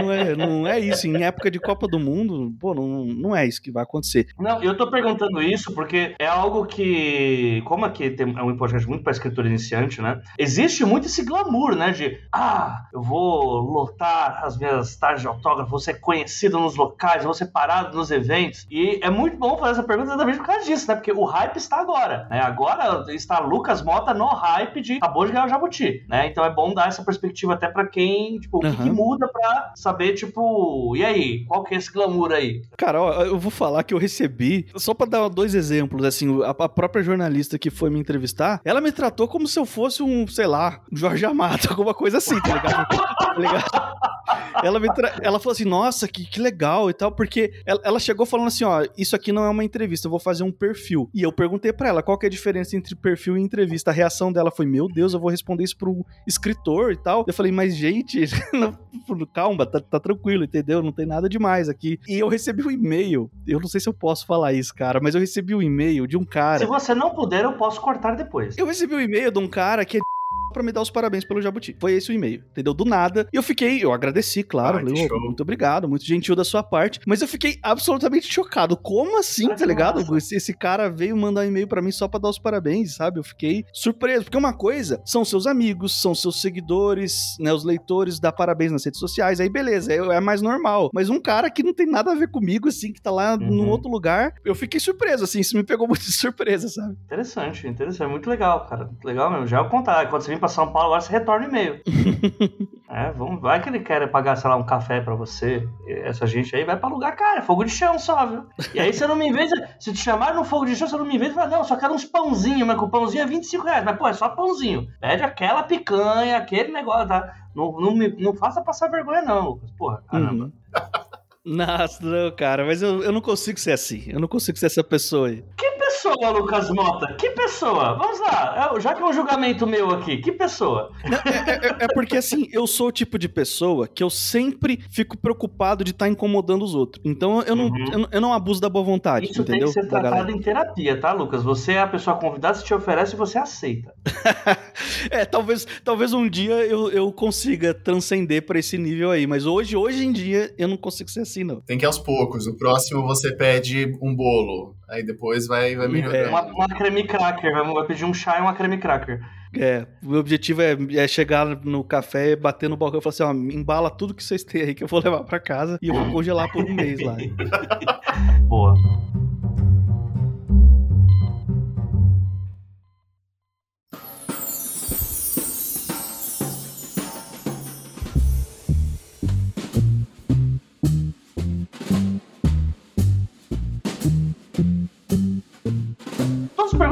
[SPEAKER 3] não, é, não é isso. Em época de Copa do Mundo, pô, não, não é isso que vai acontecer.
[SPEAKER 1] Não, eu tô perguntando isso porque é algo que, como aqui tem, é um podcast muito para escritor iniciante, né? Existe muito esse glamour, né? De, ah, eu vou lotar as minhas tardes de autógrafo, vou ser conhecido nos locais, vou ser parado nos eventos. E é muito bom fazer essa pergunta exatamente por causa disso, né? Porque o hype está agora, né? Agora está Lucas Mota no hype de acabou de ganhar o Jabuti, né? Então é bom dar essa perspectiva até para quem, tipo, o uhum. que, que, muda para saber, tipo, e aí, qual que é esse glamour aí?
[SPEAKER 3] Cara, ó, eu vou falar que eu recebi, só para dar dois exemplos, assim, a, a, própria jornalista que foi me entrevistar, ela me tratou como se eu fosse um, sei lá, Jorge Amado, alguma coisa assim, tá ligado? tá ligado? Ela, me tra... ela falou assim, nossa, que, que legal e tal, porque ela, ela chegou falando assim, ó, isso aqui não é uma entrevista, eu vou fazer um perfil. E eu perguntei para ela qual que é a diferença entre perfil e entrevista. A reação dela foi, meu Deus, eu vou responder isso pro escritor e tal. Eu falei, mas gente, não, calma, tá, tá, tranquilo, entendeu? Não tem nada demais aqui. E eu recebi um e-mail, eu não sei se eu posso falar isso, cara, mas eu recebi um e-mail de um cara. Se
[SPEAKER 1] você não puder, eu posso cortar depois.
[SPEAKER 3] Eu recebi um e-mail de um cara que é para me dar os parabéns pelo Jabuti. Foi esse o e-mail, entendeu? Do nada. E eu fiquei, eu agradeci, claro. Ah, falei, oh, muito obrigado, muito gentil da sua parte. Mas eu fiquei absolutamente chocado. Como assim, ah, tá ligado? Esse, esse, cara veio mandar um e-mail para mim só para dar os parabéns, sabe? Eu fiquei surpreso. Porque uma coisa são seus amigos, são seus seguidores, né? Os leitores, dar parabéns nas redes sociais. Aí beleza, é, é mais normal. Mas um cara que não tem nada a ver comigo, assim, que tá lá uhum. num outro lugar, eu fiquei surpreso, assim. Isso me pegou muito de surpresa, sabe?
[SPEAKER 1] Interessante, interessante. Muito legal, cara. Muito legal mesmo. Já é o contar. Quando você vem pra São Paulo, agora você retorna o e-mail. é, vamos, vai que ele quer pagar, sei lá, um café pra você. Essa gente aí vai pra lugar, cara, é fogo de chão só, viu? E aí você não me vende, se te chamar no fogo de chão, você não me vende, fala, não, só quero uns pãozinhos, mas com o pãozinho é 25 reais. Mas, pô, é só pãozinho. Pede aquela picanha, aquele negócio, tá? Não, não, me, não faça passar vergonha, não, Lucas. Porra, caramba. Uhum.
[SPEAKER 3] Nossa, não, cara, mas eu, eu não consigo ser assim. Eu não consigo ser essa pessoa aí.
[SPEAKER 1] Que pessoa, Lucas Mota? Que pessoa? Vamos lá, é, já que é um julgamento meu aqui, que pessoa?
[SPEAKER 3] Não, é, é, é, porque assim, eu sou o tipo de pessoa que eu sempre fico preocupado de estar tá incomodando os outros. Então eu não, uhum. eu, eu, não abuso da boa vontade.
[SPEAKER 1] Isso
[SPEAKER 3] entendeu?
[SPEAKER 1] tem que ser tratado em terapia, tá, Lucas? Você é a pessoa convidada, se te oferece, você aceita.
[SPEAKER 3] é, talvez, talvez um dia eu, eu consiga transcender para esse nível aí, mas hoje, hoje em dia, eu não consigo ser assim, não.
[SPEAKER 4] Tem que ir aos poucos. No próximo você pede um bolo. Aí depois vai, vai melhorando.
[SPEAKER 1] É. Uma, uma creme cracker, vai pedir um chá e uma creme cracker.
[SPEAKER 3] É, o objetivo é, é chegar no café, bater no balcão e falar assim, ó, embala tudo que vocês têm aí que eu vou levar para casa e eu vou congelar por um mês lá.
[SPEAKER 1] Boa.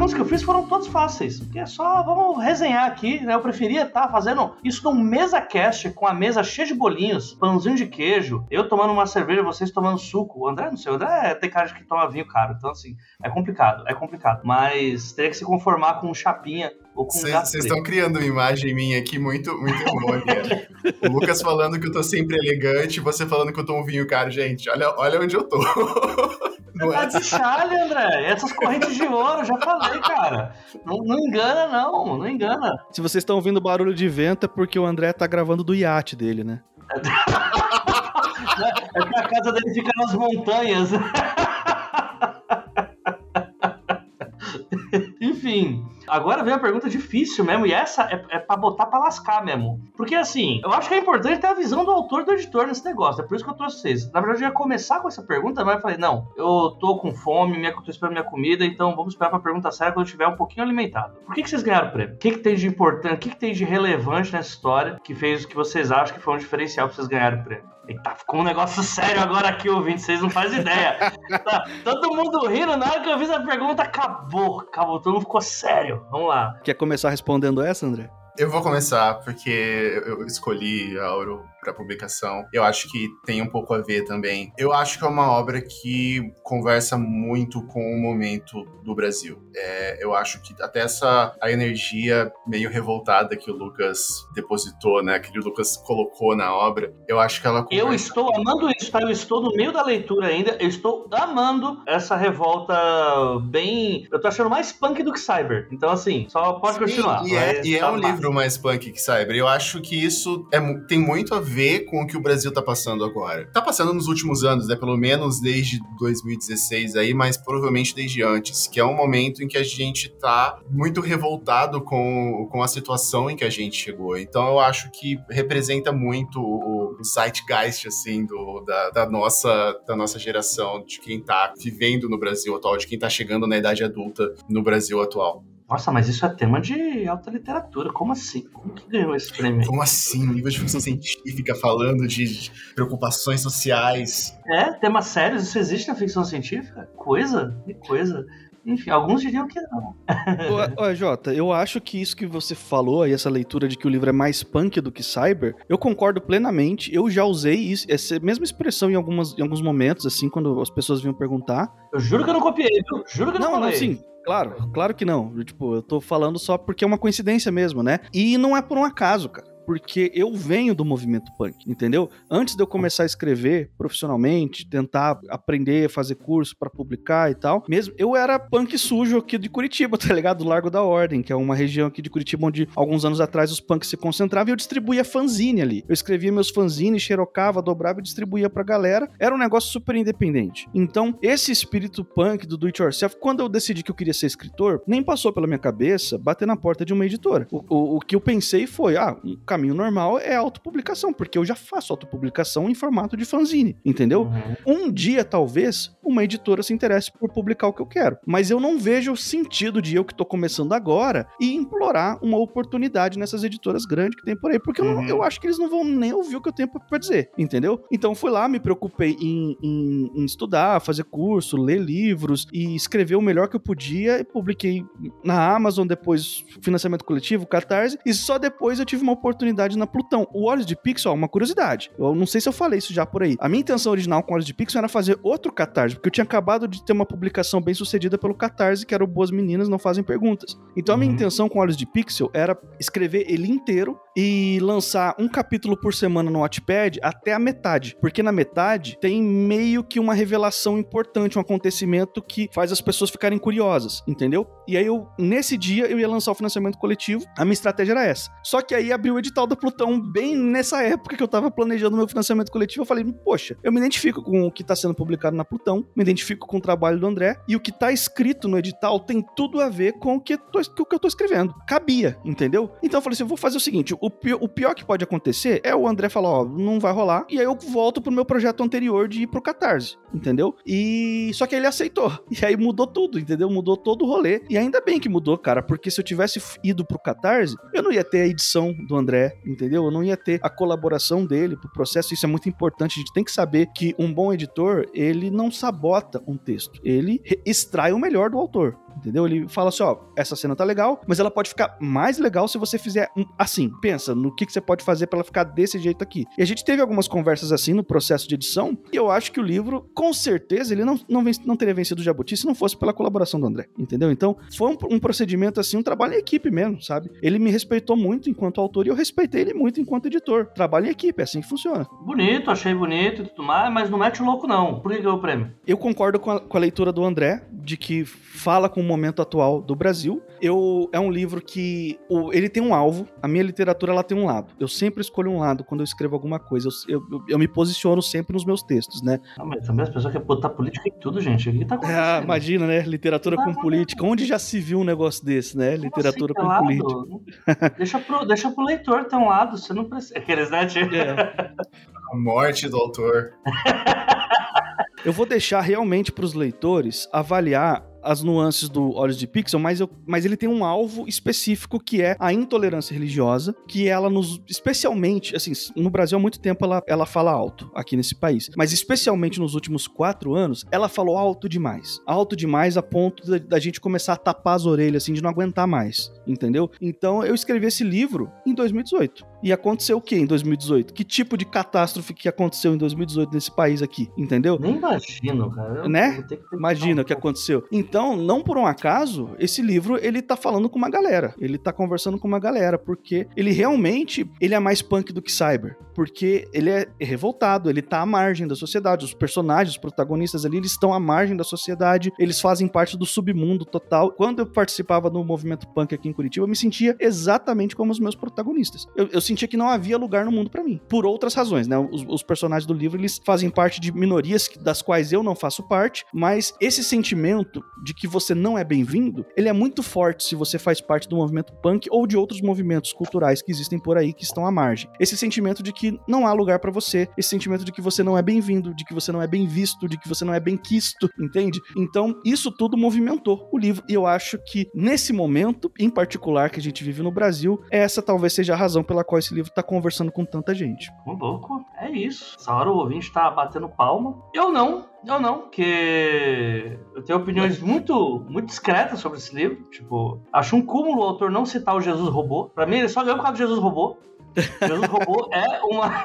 [SPEAKER 1] Perguntas que eu fiz foram todas fáceis. Porque é só, vamos resenhar aqui, né? Eu preferia estar tá fazendo isso num mesa cast com a mesa cheia de bolinhos, pãozinho de queijo, eu tomando uma cerveja, vocês tomando suco. O André, não sei, o André tem cara de que toma vinho caro. Então, assim, é complicado, é complicado. Mas teria que se conformar com um chapinha ou com
[SPEAKER 4] Vocês estão criando uma imagem minha aqui muito, muito errônea. o Lucas falando que eu tô sempre elegante, você falando que eu tô um vinho caro. Gente, olha, olha onde eu tô.
[SPEAKER 1] Não tá é de chale, André. Essas correntes de ouro, já falei, cara. Não, não engana, não. Não engana.
[SPEAKER 3] Se vocês estão ouvindo barulho de vento, é porque o André tá gravando do iate dele, né?
[SPEAKER 1] É que a casa dele fica nas montanhas. Enfim, Agora vem a pergunta difícil mesmo, e essa é, é pra botar pra lascar mesmo. Porque assim, eu acho que é importante ter a visão do autor e do editor nesse negócio. É por isso que eu trouxe vocês. Na verdade, eu ia começar com essa pergunta, mas eu falei, não, eu tô com fome, minha, tô esperando minha comida, então vamos esperar pra pergunta séria quando eu estiver um pouquinho alimentado. Por que, que vocês ganharam o prêmio? O que, que tem de importante, o que, que tem de relevante nessa história que fez o que vocês acham que foi um diferencial pra vocês ganharem o prêmio? Eita, ficou um negócio sério agora aqui, ouvinte, vocês não fazem ideia. Tá, todo mundo rindo, na hora que eu fiz a pergunta, acabou, acabou, todo mundo ficou sério. Vamos lá.
[SPEAKER 3] Quer começar respondendo essa, André?
[SPEAKER 4] Eu vou começar, porque eu escolhi a Auro para publicação. Eu acho que tem um pouco a ver também. Eu acho que é uma obra que conversa muito com o momento do Brasil. É, eu acho que até essa a energia meio revoltada que o Lucas depositou, né, que o Lucas colocou na obra, eu acho que ela
[SPEAKER 1] conversa... Eu estou amando isso, tá? Eu estou no meio da leitura ainda, eu estou amando essa revolta bem... Eu tô achando mais punk do que cyber. Então, assim, só pode Sim, continuar.
[SPEAKER 4] E é, e é tá um livro mais punk que cyber. Eu acho que isso é, tem muito a ver ver com o que o Brasil tá passando agora. Tá passando nos últimos anos, né? Pelo menos desde 2016 aí, mas provavelmente desde antes, que é um momento em que a gente tá muito revoltado com, com a situação em que a gente chegou. Então eu acho que representa muito o, o zeitgeist, assim, do, da, da, nossa, da nossa geração, de quem tá vivendo no Brasil atual, de quem tá chegando na idade adulta no Brasil atual.
[SPEAKER 1] Nossa, mas isso é tema de alta literatura. Como assim? Como que ganhou esse prêmio?
[SPEAKER 4] Como assim? Livro de ficção científica falando de preocupações sociais.
[SPEAKER 1] É, temas sérios, isso existe na ficção científica? Coisa? Que coisa. Enfim, alguns diriam que não.
[SPEAKER 3] Ô, Jota, eu acho que isso que você falou aí, essa leitura de que o livro é mais punk do que cyber, eu concordo plenamente. Eu já usei isso, essa mesma expressão em, algumas, em alguns momentos, assim, quando as pessoas vinham perguntar.
[SPEAKER 1] Eu juro que eu não copiei, viu? Juro que eu não, não falei.
[SPEAKER 3] Não, sim. Claro, claro que não. Tipo, eu tô falando só porque é uma coincidência mesmo, né? E não é por um acaso, cara porque eu venho do movimento punk, entendeu? Antes de eu começar a escrever profissionalmente, tentar aprender, fazer curso para publicar e tal, mesmo eu era punk sujo aqui de Curitiba, tá ligado? Do Largo da Ordem, que é uma região aqui de Curitiba onde alguns anos atrás os punks se concentravam e eu distribuía fanzine ali. Eu escrevia meus fanzines, xerocava, dobrava e distribuía pra galera. Era um negócio super independente. Então, esse espírito punk do do it yourself, quando eu decidi que eu queria ser escritor, nem passou pela minha cabeça bater na porta de uma editora. O, o, o que eu pensei foi, ah, um caminho normal é a autopublicação, porque eu já faço autopublicação em formato de fanzine, entendeu?
[SPEAKER 1] Uhum.
[SPEAKER 3] Um dia, talvez, uma editora se interesse por publicar o que eu quero. Mas eu não vejo o sentido de eu que tô começando agora e implorar uma oportunidade nessas editoras grandes que tem por aí, porque eu, não-
[SPEAKER 1] Uhum.
[SPEAKER 3] eu acho que eles não vão nem ouvir o que eu tenho pra dizer, entendeu? Então fui lá, me preocupei em, em- em estudar, fazer curso, ler livros e escrever o melhor que eu podia e publiquei na Amazon, depois financiamento coletivo, Catarse, e só depois eu tive uma oportunidade na Plutão. O Olhos de Pixel, ó, uma curiosidade. Eu não sei se eu falei isso já por aí. A minha intenção original com Olhos de Pixel era fazer outro Catarse, porque eu tinha acabado de ter uma publicação bem sucedida pelo Catarse, que era o Boas Meninas Não Fazem Perguntas. Então a minha
[SPEAKER 1] Uhum.
[SPEAKER 3] intenção com Olhos de Pixel era escrever ele inteiro e lançar um capítulo por semana no Wattpad até a metade. Porque na metade tem meio que uma revelação importante, um acontecimento que faz as pessoas ficarem curiosas, entendeu? E aí eu, nesse dia, eu ia lançar o financiamento coletivo. A minha estratégia era essa. Só que aí abriu o edital da Plutão bem nessa época que eu tava planejando meu financiamento coletivo. Eu falei, poxa, eu me identifico com o que tá sendo publicado na Plutão, me identifico com o trabalho do André, e o que tá escrito no edital tem tudo a ver com o que, tô- com o que eu tô escrevendo. Cabia, entendeu? Então eu falei assim: eu vou fazer o seguinte: o pior, o pior que pode acontecer é o André falar, ó, não vai rolar, e aí eu volto pro meu projeto anterior de ir pro Catarse, entendeu? E só que ele aceitou. E aí mudou tudo, entendeu? Mudou todo o rolê. E ainda bem que mudou, cara, porque se eu tivesse ido pro Catarse, eu não ia ter a edição do André, entendeu? Eu não ia ter a colaboração dele pro processo. Isso é muito importante. A gente tem que saber que um bom editor, ele não sabota um texto. Ele extrai o melhor do autor. Entendeu? Ele fala assim: ó, essa cena tá legal, mas ela pode ficar mais legal se você fizer um- assim. Pensa no que, que você pode fazer pra ela ficar desse jeito aqui. E a gente teve algumas conversas assim no processo de edição, e eu acho que o livro, com certeza, ele não, não, não teria vencido o Jabuti se não fosse pela colaboração do André. Entendeu? Então, foi um, um procedimento assim, um trabalho em equipe mesmo, sabe? Ele me respeitou muito enquanto autor e eu respeitei ele muito enquanto editor. Trabalho em equipe, é assim que funciona.
[SPEAKER 1] Bonito, achei bonito e tudo mais, mas não mete o louco não. Por que ganhou o prêmio?
[SPEAKER 3] Eu concordo com a, com a leitura do André, de que fala com o momento atual do Brasil. Eu, é um livro que o- ele tem um alvo, a minha literatura ela tem um lado. Eu sempre escolho um lado quando eu escrevo alguma coisa. Eu, eu, eu me posiciono sempre nos meus textos, né?
[SPEAKER 1] Ah, mas também as pessoas querem botar política em tudo, gente. O que tá acontecendo?
[SPEAKER 3] Ah, imagina, né? Literatura
[SPEAKER 1] Ah,
[SPEAKER 3] com política. Onde já se viu um negócio desse, né?
[SPEAKER 1] Como
[SPEAKER 3] Literatura
[SPEAKER 1] assim,
[SPEAKER 3] com política.
[SPEAKER 1] deixa, pro, deixa pro leitor ter um lado, você não precisa. Aqueles, né?
[SPEAKER 3] É.
[SPEAKER 4] A morte do autor.
[SPEAKER 3] Eu vou deixar realmente para os leitores avaliar as nuances do Olhos de Pixel, mas, eu- mas ele tem um alvo específico que é a intolerância religiosa, que ela nos, especialmente, assim, no Brasil há muito tempo ela, ela fala alto aqui nesse país, mas especialmente nos últimos quatro anos, ela falou alto demais, alto demais a ponto da, da gente começar a tapar as orelhas, assim, de não aguentar mais, entendeu? Então eu escrevi esse livro em 2018. E aconteceu o que em 2018? Que tipo de catástrofe que aconteceu em 2018 nesse país aqui, entendeu?
[SPEAKER 1] Nem imagino, cara. Eu
[SPEAKER 3] Né? Imagina o que aconteceu. Então, não por um acaso, esse livro ele tá falando com uma galera. Ele tá conversando com uma galera, porque ele realmente ele é mais punk do que cyber. Porque ele é revoltado, ele tá à margem da sociedade. Os personagens, os protagonistas ali, eles estão à margem da sociedade, eles fazem parte do submundo total. Quando eu participava do movimento punk aqui em Curitiba, eu me sentia exatamente como os meus protagonistas. Eu, eu sentia que não havia lugar no mundo pra mim. Por outras razões, né? Os, os personagens do livro, eles fazem parte de minorias das quais eu não faço parte, mas esse sentimento de que você não é bem-vindo, ele é muito forte se você faz parte do movimento punk ou de outros movimentos culturais que existem por aí que estão à margem. Esse sentimento de que não há lugar pra você, esse sentimento de que você não é bem-vindo, de que você não é bem visto, de que você não é bem quisto, entende? Então, isso tudo movimentou o livro e eu acho que nesse momento, em particular que a gente vive no Brasil, essa talvez seja a razão pela qual esse livro tá conversando com tanta gente.
[SPEAKER 1] Um louco, é isso. Essa hora o ouvinte tá batendo palma. Eu não, eu não, porque eu tenho opiniões muito, muito discretas sobre esse livro. Tipo, acho um cúmulo o autor não citar o Jesus Robô. Pra mim, ele só ganhou por causa do Jesus Robô. Jesus Robô é uma.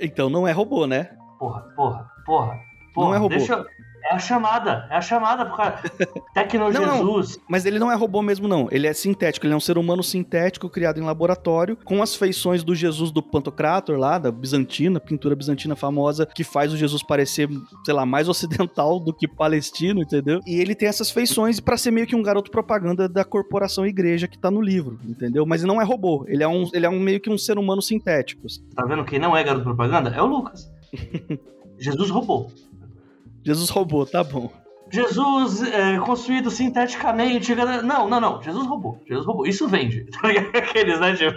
[SPEAKER 3] Então, não é robô, né?
[SPEAKER 1] porra, porra, porra. porra
[SPEAKER 3] Não é robô.
[SPEAKER 1] Deixa... É a chamada, é a chamada pro cara. Tecno. Jesus.
[SPEAKER 3] Mas ele não é robô mesmo, não. Ele é sintético. Ele é um ser humano sintético criado em laboratório, com as feições do Jesus do Pantocrator lá, da bizantina, pintura bizantina famosa, que faz o Jesus parecer, sei lá, mais ocidental do que palestino, entendeu? E ele tem essas feições pra ser meio que um garoto propaganda da corporação igreja que tá no livro, entendeu? Mas ele não é robô. Ele é um, ele é um meio que um ser humano sintético.
[SPEAKER 1] Tá vendo quem não é garoto propaganda? É o Lucas. Jesus Robô.
[SPEAKER 3] Jesus robô, tá bom.
[SPEAKER 1] Jesus é, construído sinteticamente. Não, não, não. Jesus roubou. Jesus roubou. Isso vende. Tá Aqueles, né, tipo?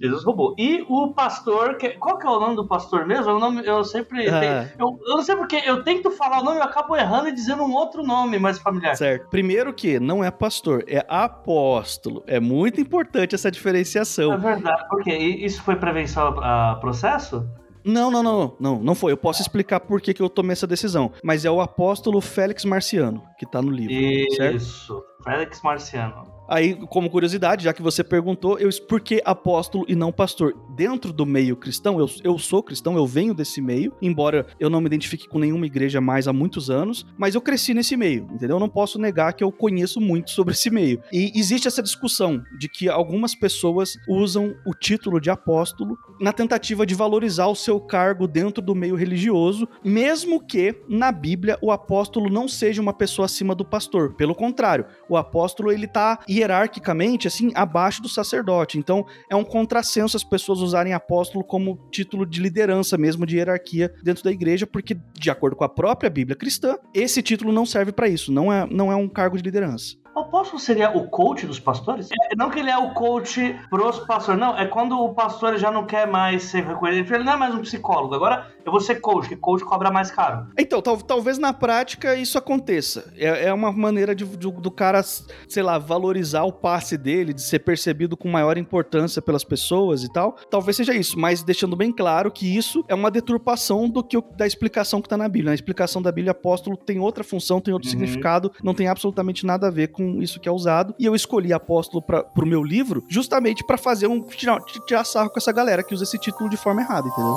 [SPEAKER 1] Jesus roubou. E o pastor. Que... Qual que é o nome do pastor mesmo? O nome, eu sempre. Ah. Tenho... Eu, eu, não sei porque eu tento falar o nome e eu acabo errando e dizendo um outro nome mais familiar.
[SPEAKER 3] Certo. Primeiro que não é pastor, é apóstolo. É muito importante essa diferenciação.
[SPEAKER 1] É verdade. Porque isso foi prevenção a processo?
[SPEAKER 3] Não, não, não, não, não foi. Eu posso explicar por que, que eu tomei essa decisão. Mas é o apóstolo Félix Marciano, que tá no livro.
[SPEAKER 1] Isso,
[SPEAKER 3] certo?
[SPEAKER 1] Félix Marciano.
[SPEAKER 3] Aí, como curiosidade, já que você perguntou, eu por que apóstolo e não pastor? Dentro do meio cristão, eu, eu sou cristão, eu venho desse meio, embora eu não me identifique com nenhuma igreja mais há muitos anos, mas eu cresci nesse meio, entendeu? Eu não posso negar que eu conheço muito sobre esse meio. E existe essa discussão de que algumas pessoas usam o título de apóstolo na tentativa de valorizar o seu cargo dentro do meio religioso, mesmo que na Bíblia o apóstolo não seja uma pessoa acima do pastor. Pelo contrário, o apóstolo ele tá hierarquicamente, assim, abaixo do sacerdote. Então, é um contrassenso as pessoas usarem apóstolo como título de liderança mesmo, de hierarquia dentro da igreja, porque, de acordo com a própria Bíblia cristã, esse título não serve para isso, não é, não é um cargo de liderança.
[SPEAKER 1] O apóstolo seria o coach dos pastores? É, não que ele é o coach pros pastores, não. É quando o pastor já não quer mais ser reconhecido. Ele não é mais um psicólogo. Agora eu vou ser coach, que coach cobra mais caro.
[SPEAKER 3] Então, tal, talvez na prática isso aconteça. É, é uma maneira de, de, do cara, sei lá, valorizar o passe dele, de ser percebido com maior importância pelas pessoas e tal. Talvez seja isso, mas deixando bem claro que isso é uma deturpação do que da explicação que tá na Bíblia. A explicação da Bíblia, apóstolo tem outra função, tem outro uhum. significado, não tem absolutamente nada a ver com isso que é usado. E eu escolhi apóstolo para pro meu livro justamente para fazer um tirar, tirar sarro com essa galera que usa esse título de forma errada, entendeu?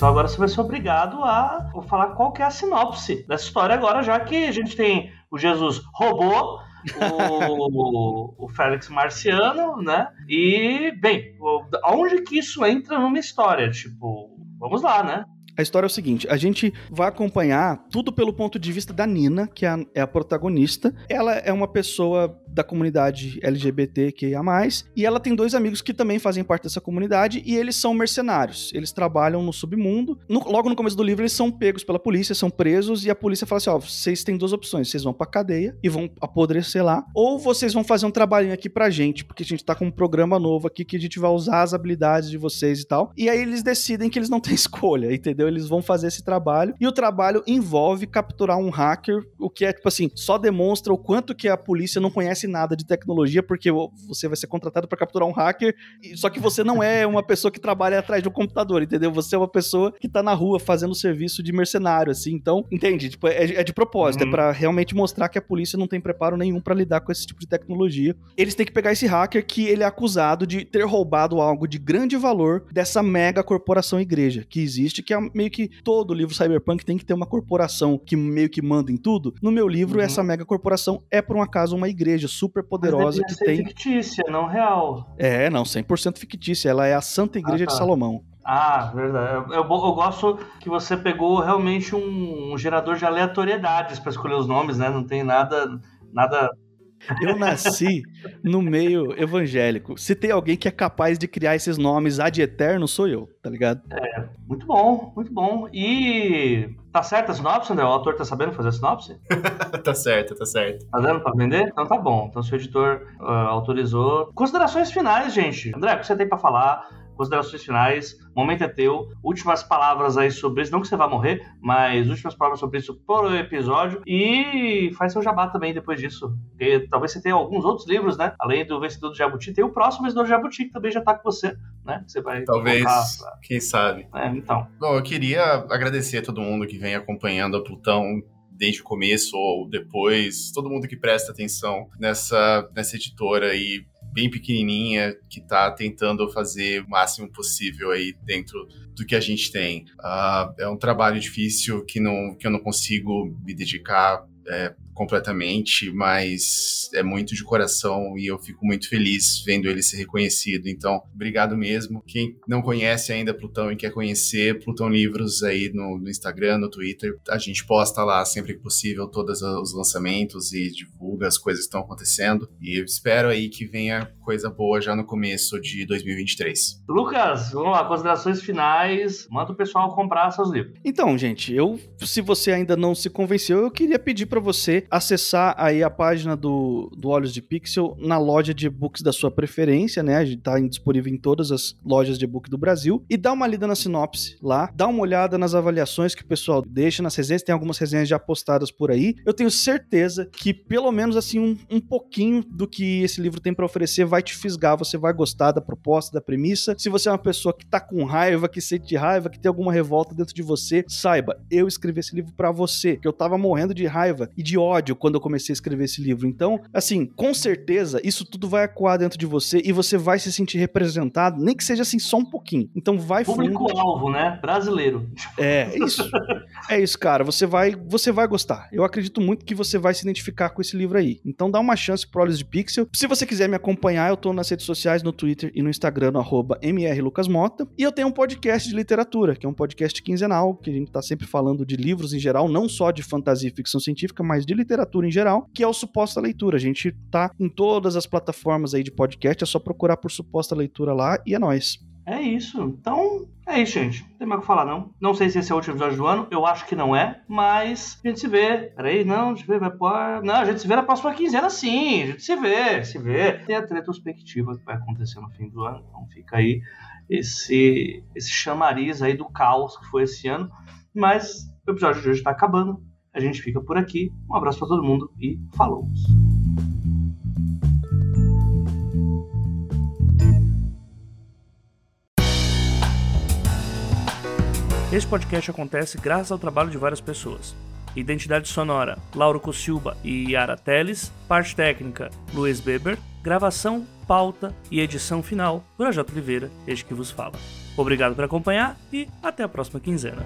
[SPEAKER 1] Então agora você vai ser obrigado a falar qual que é a sinopse dessa história agora, já que a gente tem o Jesus robô, o, o Félix Marciano, né? E, bem, aonde que isso entra numa história? Tipo, vamos lá, né?
[SPEAKER 3] A história é o seguinte: a gente vai acompanhar tudo pelo ponto de vista da Nina, que é a, é a protagonista. Ela é uma pessoa da comunidade LGBTQIA+, e ela tem dois amigos que também fazem parte dessa comunidade, e eles são mercenários. Eles trabalham no submundo. No, logo no começo do livro, eles são pegos pela polícia, são presos, e a polícia fala assim, ó, vocês têm duas opções, vocês vão pra cadeia e vão apodrecer lá, ou vocês vão fazer um trabalhinho aqui pra gente, porque a gente tá com um programa novo aqui que a gente vai usar as habilidades de vocês e tal. E aí eles decidem que eles não têm escolha, entendeu? Eles vão fazer esse trabalho, e o trabalho envolve capturar um hacker, o que é, tipo assim, só demonstra o quanto que a polícia não conhece conhece nada de tecnologia, porque você vai ser contratado para capturar um hacker, só que você não é uma pessoa que trabalha atrás de um computador, entendeu? Você é uma pessoa que tá na rua fazendo serviço de mercenário, assim. Então, entende? Tipo, é, é de propósito, é uhum. é para realmente mostrar que a polícia não tem preparo nenhum para lidar com esse tipo de tecnologia. Eles têm que pegar esse hacker que ele é acusado de ter roubado algo de grande valor dessa mega corporação igreja que existe, que é meio que todo livro cyberpunk tem que ter uma corporação que meio que manda em tudo. No meu livro, uhum. essa mega corporação é por um acaso uma igreja super poderosa que tem.
[SPEAKER 1] fictícia, não real.
[SPEAKER 3] É, não, 100% fictícia. Ela é a Santa Igreja ah, tá. de Salomão.
[SPEAKER 1] Ah, verdade. Eu, eu, eu, gosto que você pegou realmente um, um gerador de aleatoriedades para escolher os nomes, né? Não tem nada, nada
[SPEAKER 3] eu nasci no meio evangélico. Se tem alguém que é capaz de criar esses nomes ad eterno, sou eu, tá ligado?
[SPEAKER 1] É, muito bom, muito bom. E tá certa a sinopse, André? O autor tá sabendo fazer a sinopse?
[SPEAKER 4] tá certo, tá certo.
[SPEAKER 1] Tá dando pra vender? Então tá bom. Então se o editor uh, autorizou. Considerações finais, gente. André, o que você tem pra falar? Considerações finais, momento é teu, últimas palavras aí sobre isso, não que você vá morrer, mas últimas palavras sobre isso por episódio e faz seu jabá também depois disso. Porque talvez você tenha alguns outros livros, né? Além do Vencedor do Jabuti, tem o próximo Vencedor do Jabuti que também já tá com você, né? Você vai
[SPEAKER 4] Talvez, pra... quem sabe.
[SPEAKER 1] É, então.
[SPEAKER 4] Bom, eu queria agradecer a todo mundo que vem acompanhando a Plutão desde o começo ou depois, todo mundo que presta atenção nessa, nessa editora e bem pequenininha que está tentando fazer o máximo possível aí dentro do que a gente tem. Uh, é um trabalho difícil que, não, que eu não consigo me dedicar é, completamente, mas é muito de coração e eu fico muito feliz vendo ele ser reconhecido. Então, obrigado mesmo. Quem não conhece ainda Plutão e quer conhecer, Plutão Livros aí no, no Instagram, no Twitter, a gente posta lá sempre que possível todos os lançamentos e divulga as coisas que estão acontecendo. E eu espero aí que venha coisa boa já no começo de 2023.
[SPEAKER 1] Lucas, vamos lá, considerações finais. Manda o pessoal comprar seus livros.
[SPEAKER 3] Então, gente, eu, se você ainda não se convenceu, eu queria pedir para você acessar aí a página do, do Olhos de Pixel na loja de e-books da sua preferência, né? A gente tá disponível em todas as lojas de e-book do Brasil. E dá uma lida na sinopse lá, dá uma olhada nas avaliações que o pessoal deixa nas resenhas, tem algumas resenhas já postadas por aí. Eu tenho certeza que pelo menos assim um, um pouquinho do que esse livro tem para oferecer vai te fisgar, você vai gostar da proposta, da premissa. Se você é uma pessoa que tá com raiva, que sente raiva, que tem alguma revolta dentro de você, saiba, eu escrevi esse livro para você, que eu tava morrendo de raiva e de ódio quando eu comecei a escrever esse livro. Então, assim, com certeza isso tudo vai ecoar dentro de você e você vai se sentir representado, nem que seja assim só um pouquinho. Então vai
[SPEAKER 1] Público-alvo, né? Brasileiro.
[SPEAKER 3] É, isso. é isso, cara. Você vai, você vai gostar. Eu acredito muito que você vai se identificar com esse livro aí. Então dá uma chance pro Olhos de Pixel. Se você quiser me acompanhar, eu tô nas redes sociais, no Twitter e no Instagram, no mrlucasmota. E eu tenho um podcast de literatura, que é um podcast quinzenal, que a gente tá sempre falando de livros em geral, não só de fantasia e ficção científica, mas de literatura em geral, que é o Suposta Leitura. A gente tá em todas as plataformas aí de podcast, é só procurar por Suposta Leitura lá e é nóis.
[SPEAKER 1] É isso. Então, é isso, gente. Não tem mais o que falar, não. Não sei se esse é o último episódio do ano. Eu acho que não é. Mas a gente se vê. Peraí, não, a gente vê, vai. Não, a gente se vê na próxima quinzena, sim. A gente se vê, se vê. Tem a retrospectiva que vai acontecer no fim do ano. Então fica aí esse, esse chamariz aí do caos que foi esse ano. Mas o episódio de hoje está acabando. A gente fica por aqui. Um abraço para todo mundo e falou! Este podcast acontece graças ao trabalho de várias pessoas. Identidade sonora: Lauro Cossilba e Yara Teles. Parte técnica: Luiz Beber. Gravação, pauta e edição final: Projeto Oliveira, este que vos fala. Obrigado por acompanhar e até a próxima quinzena.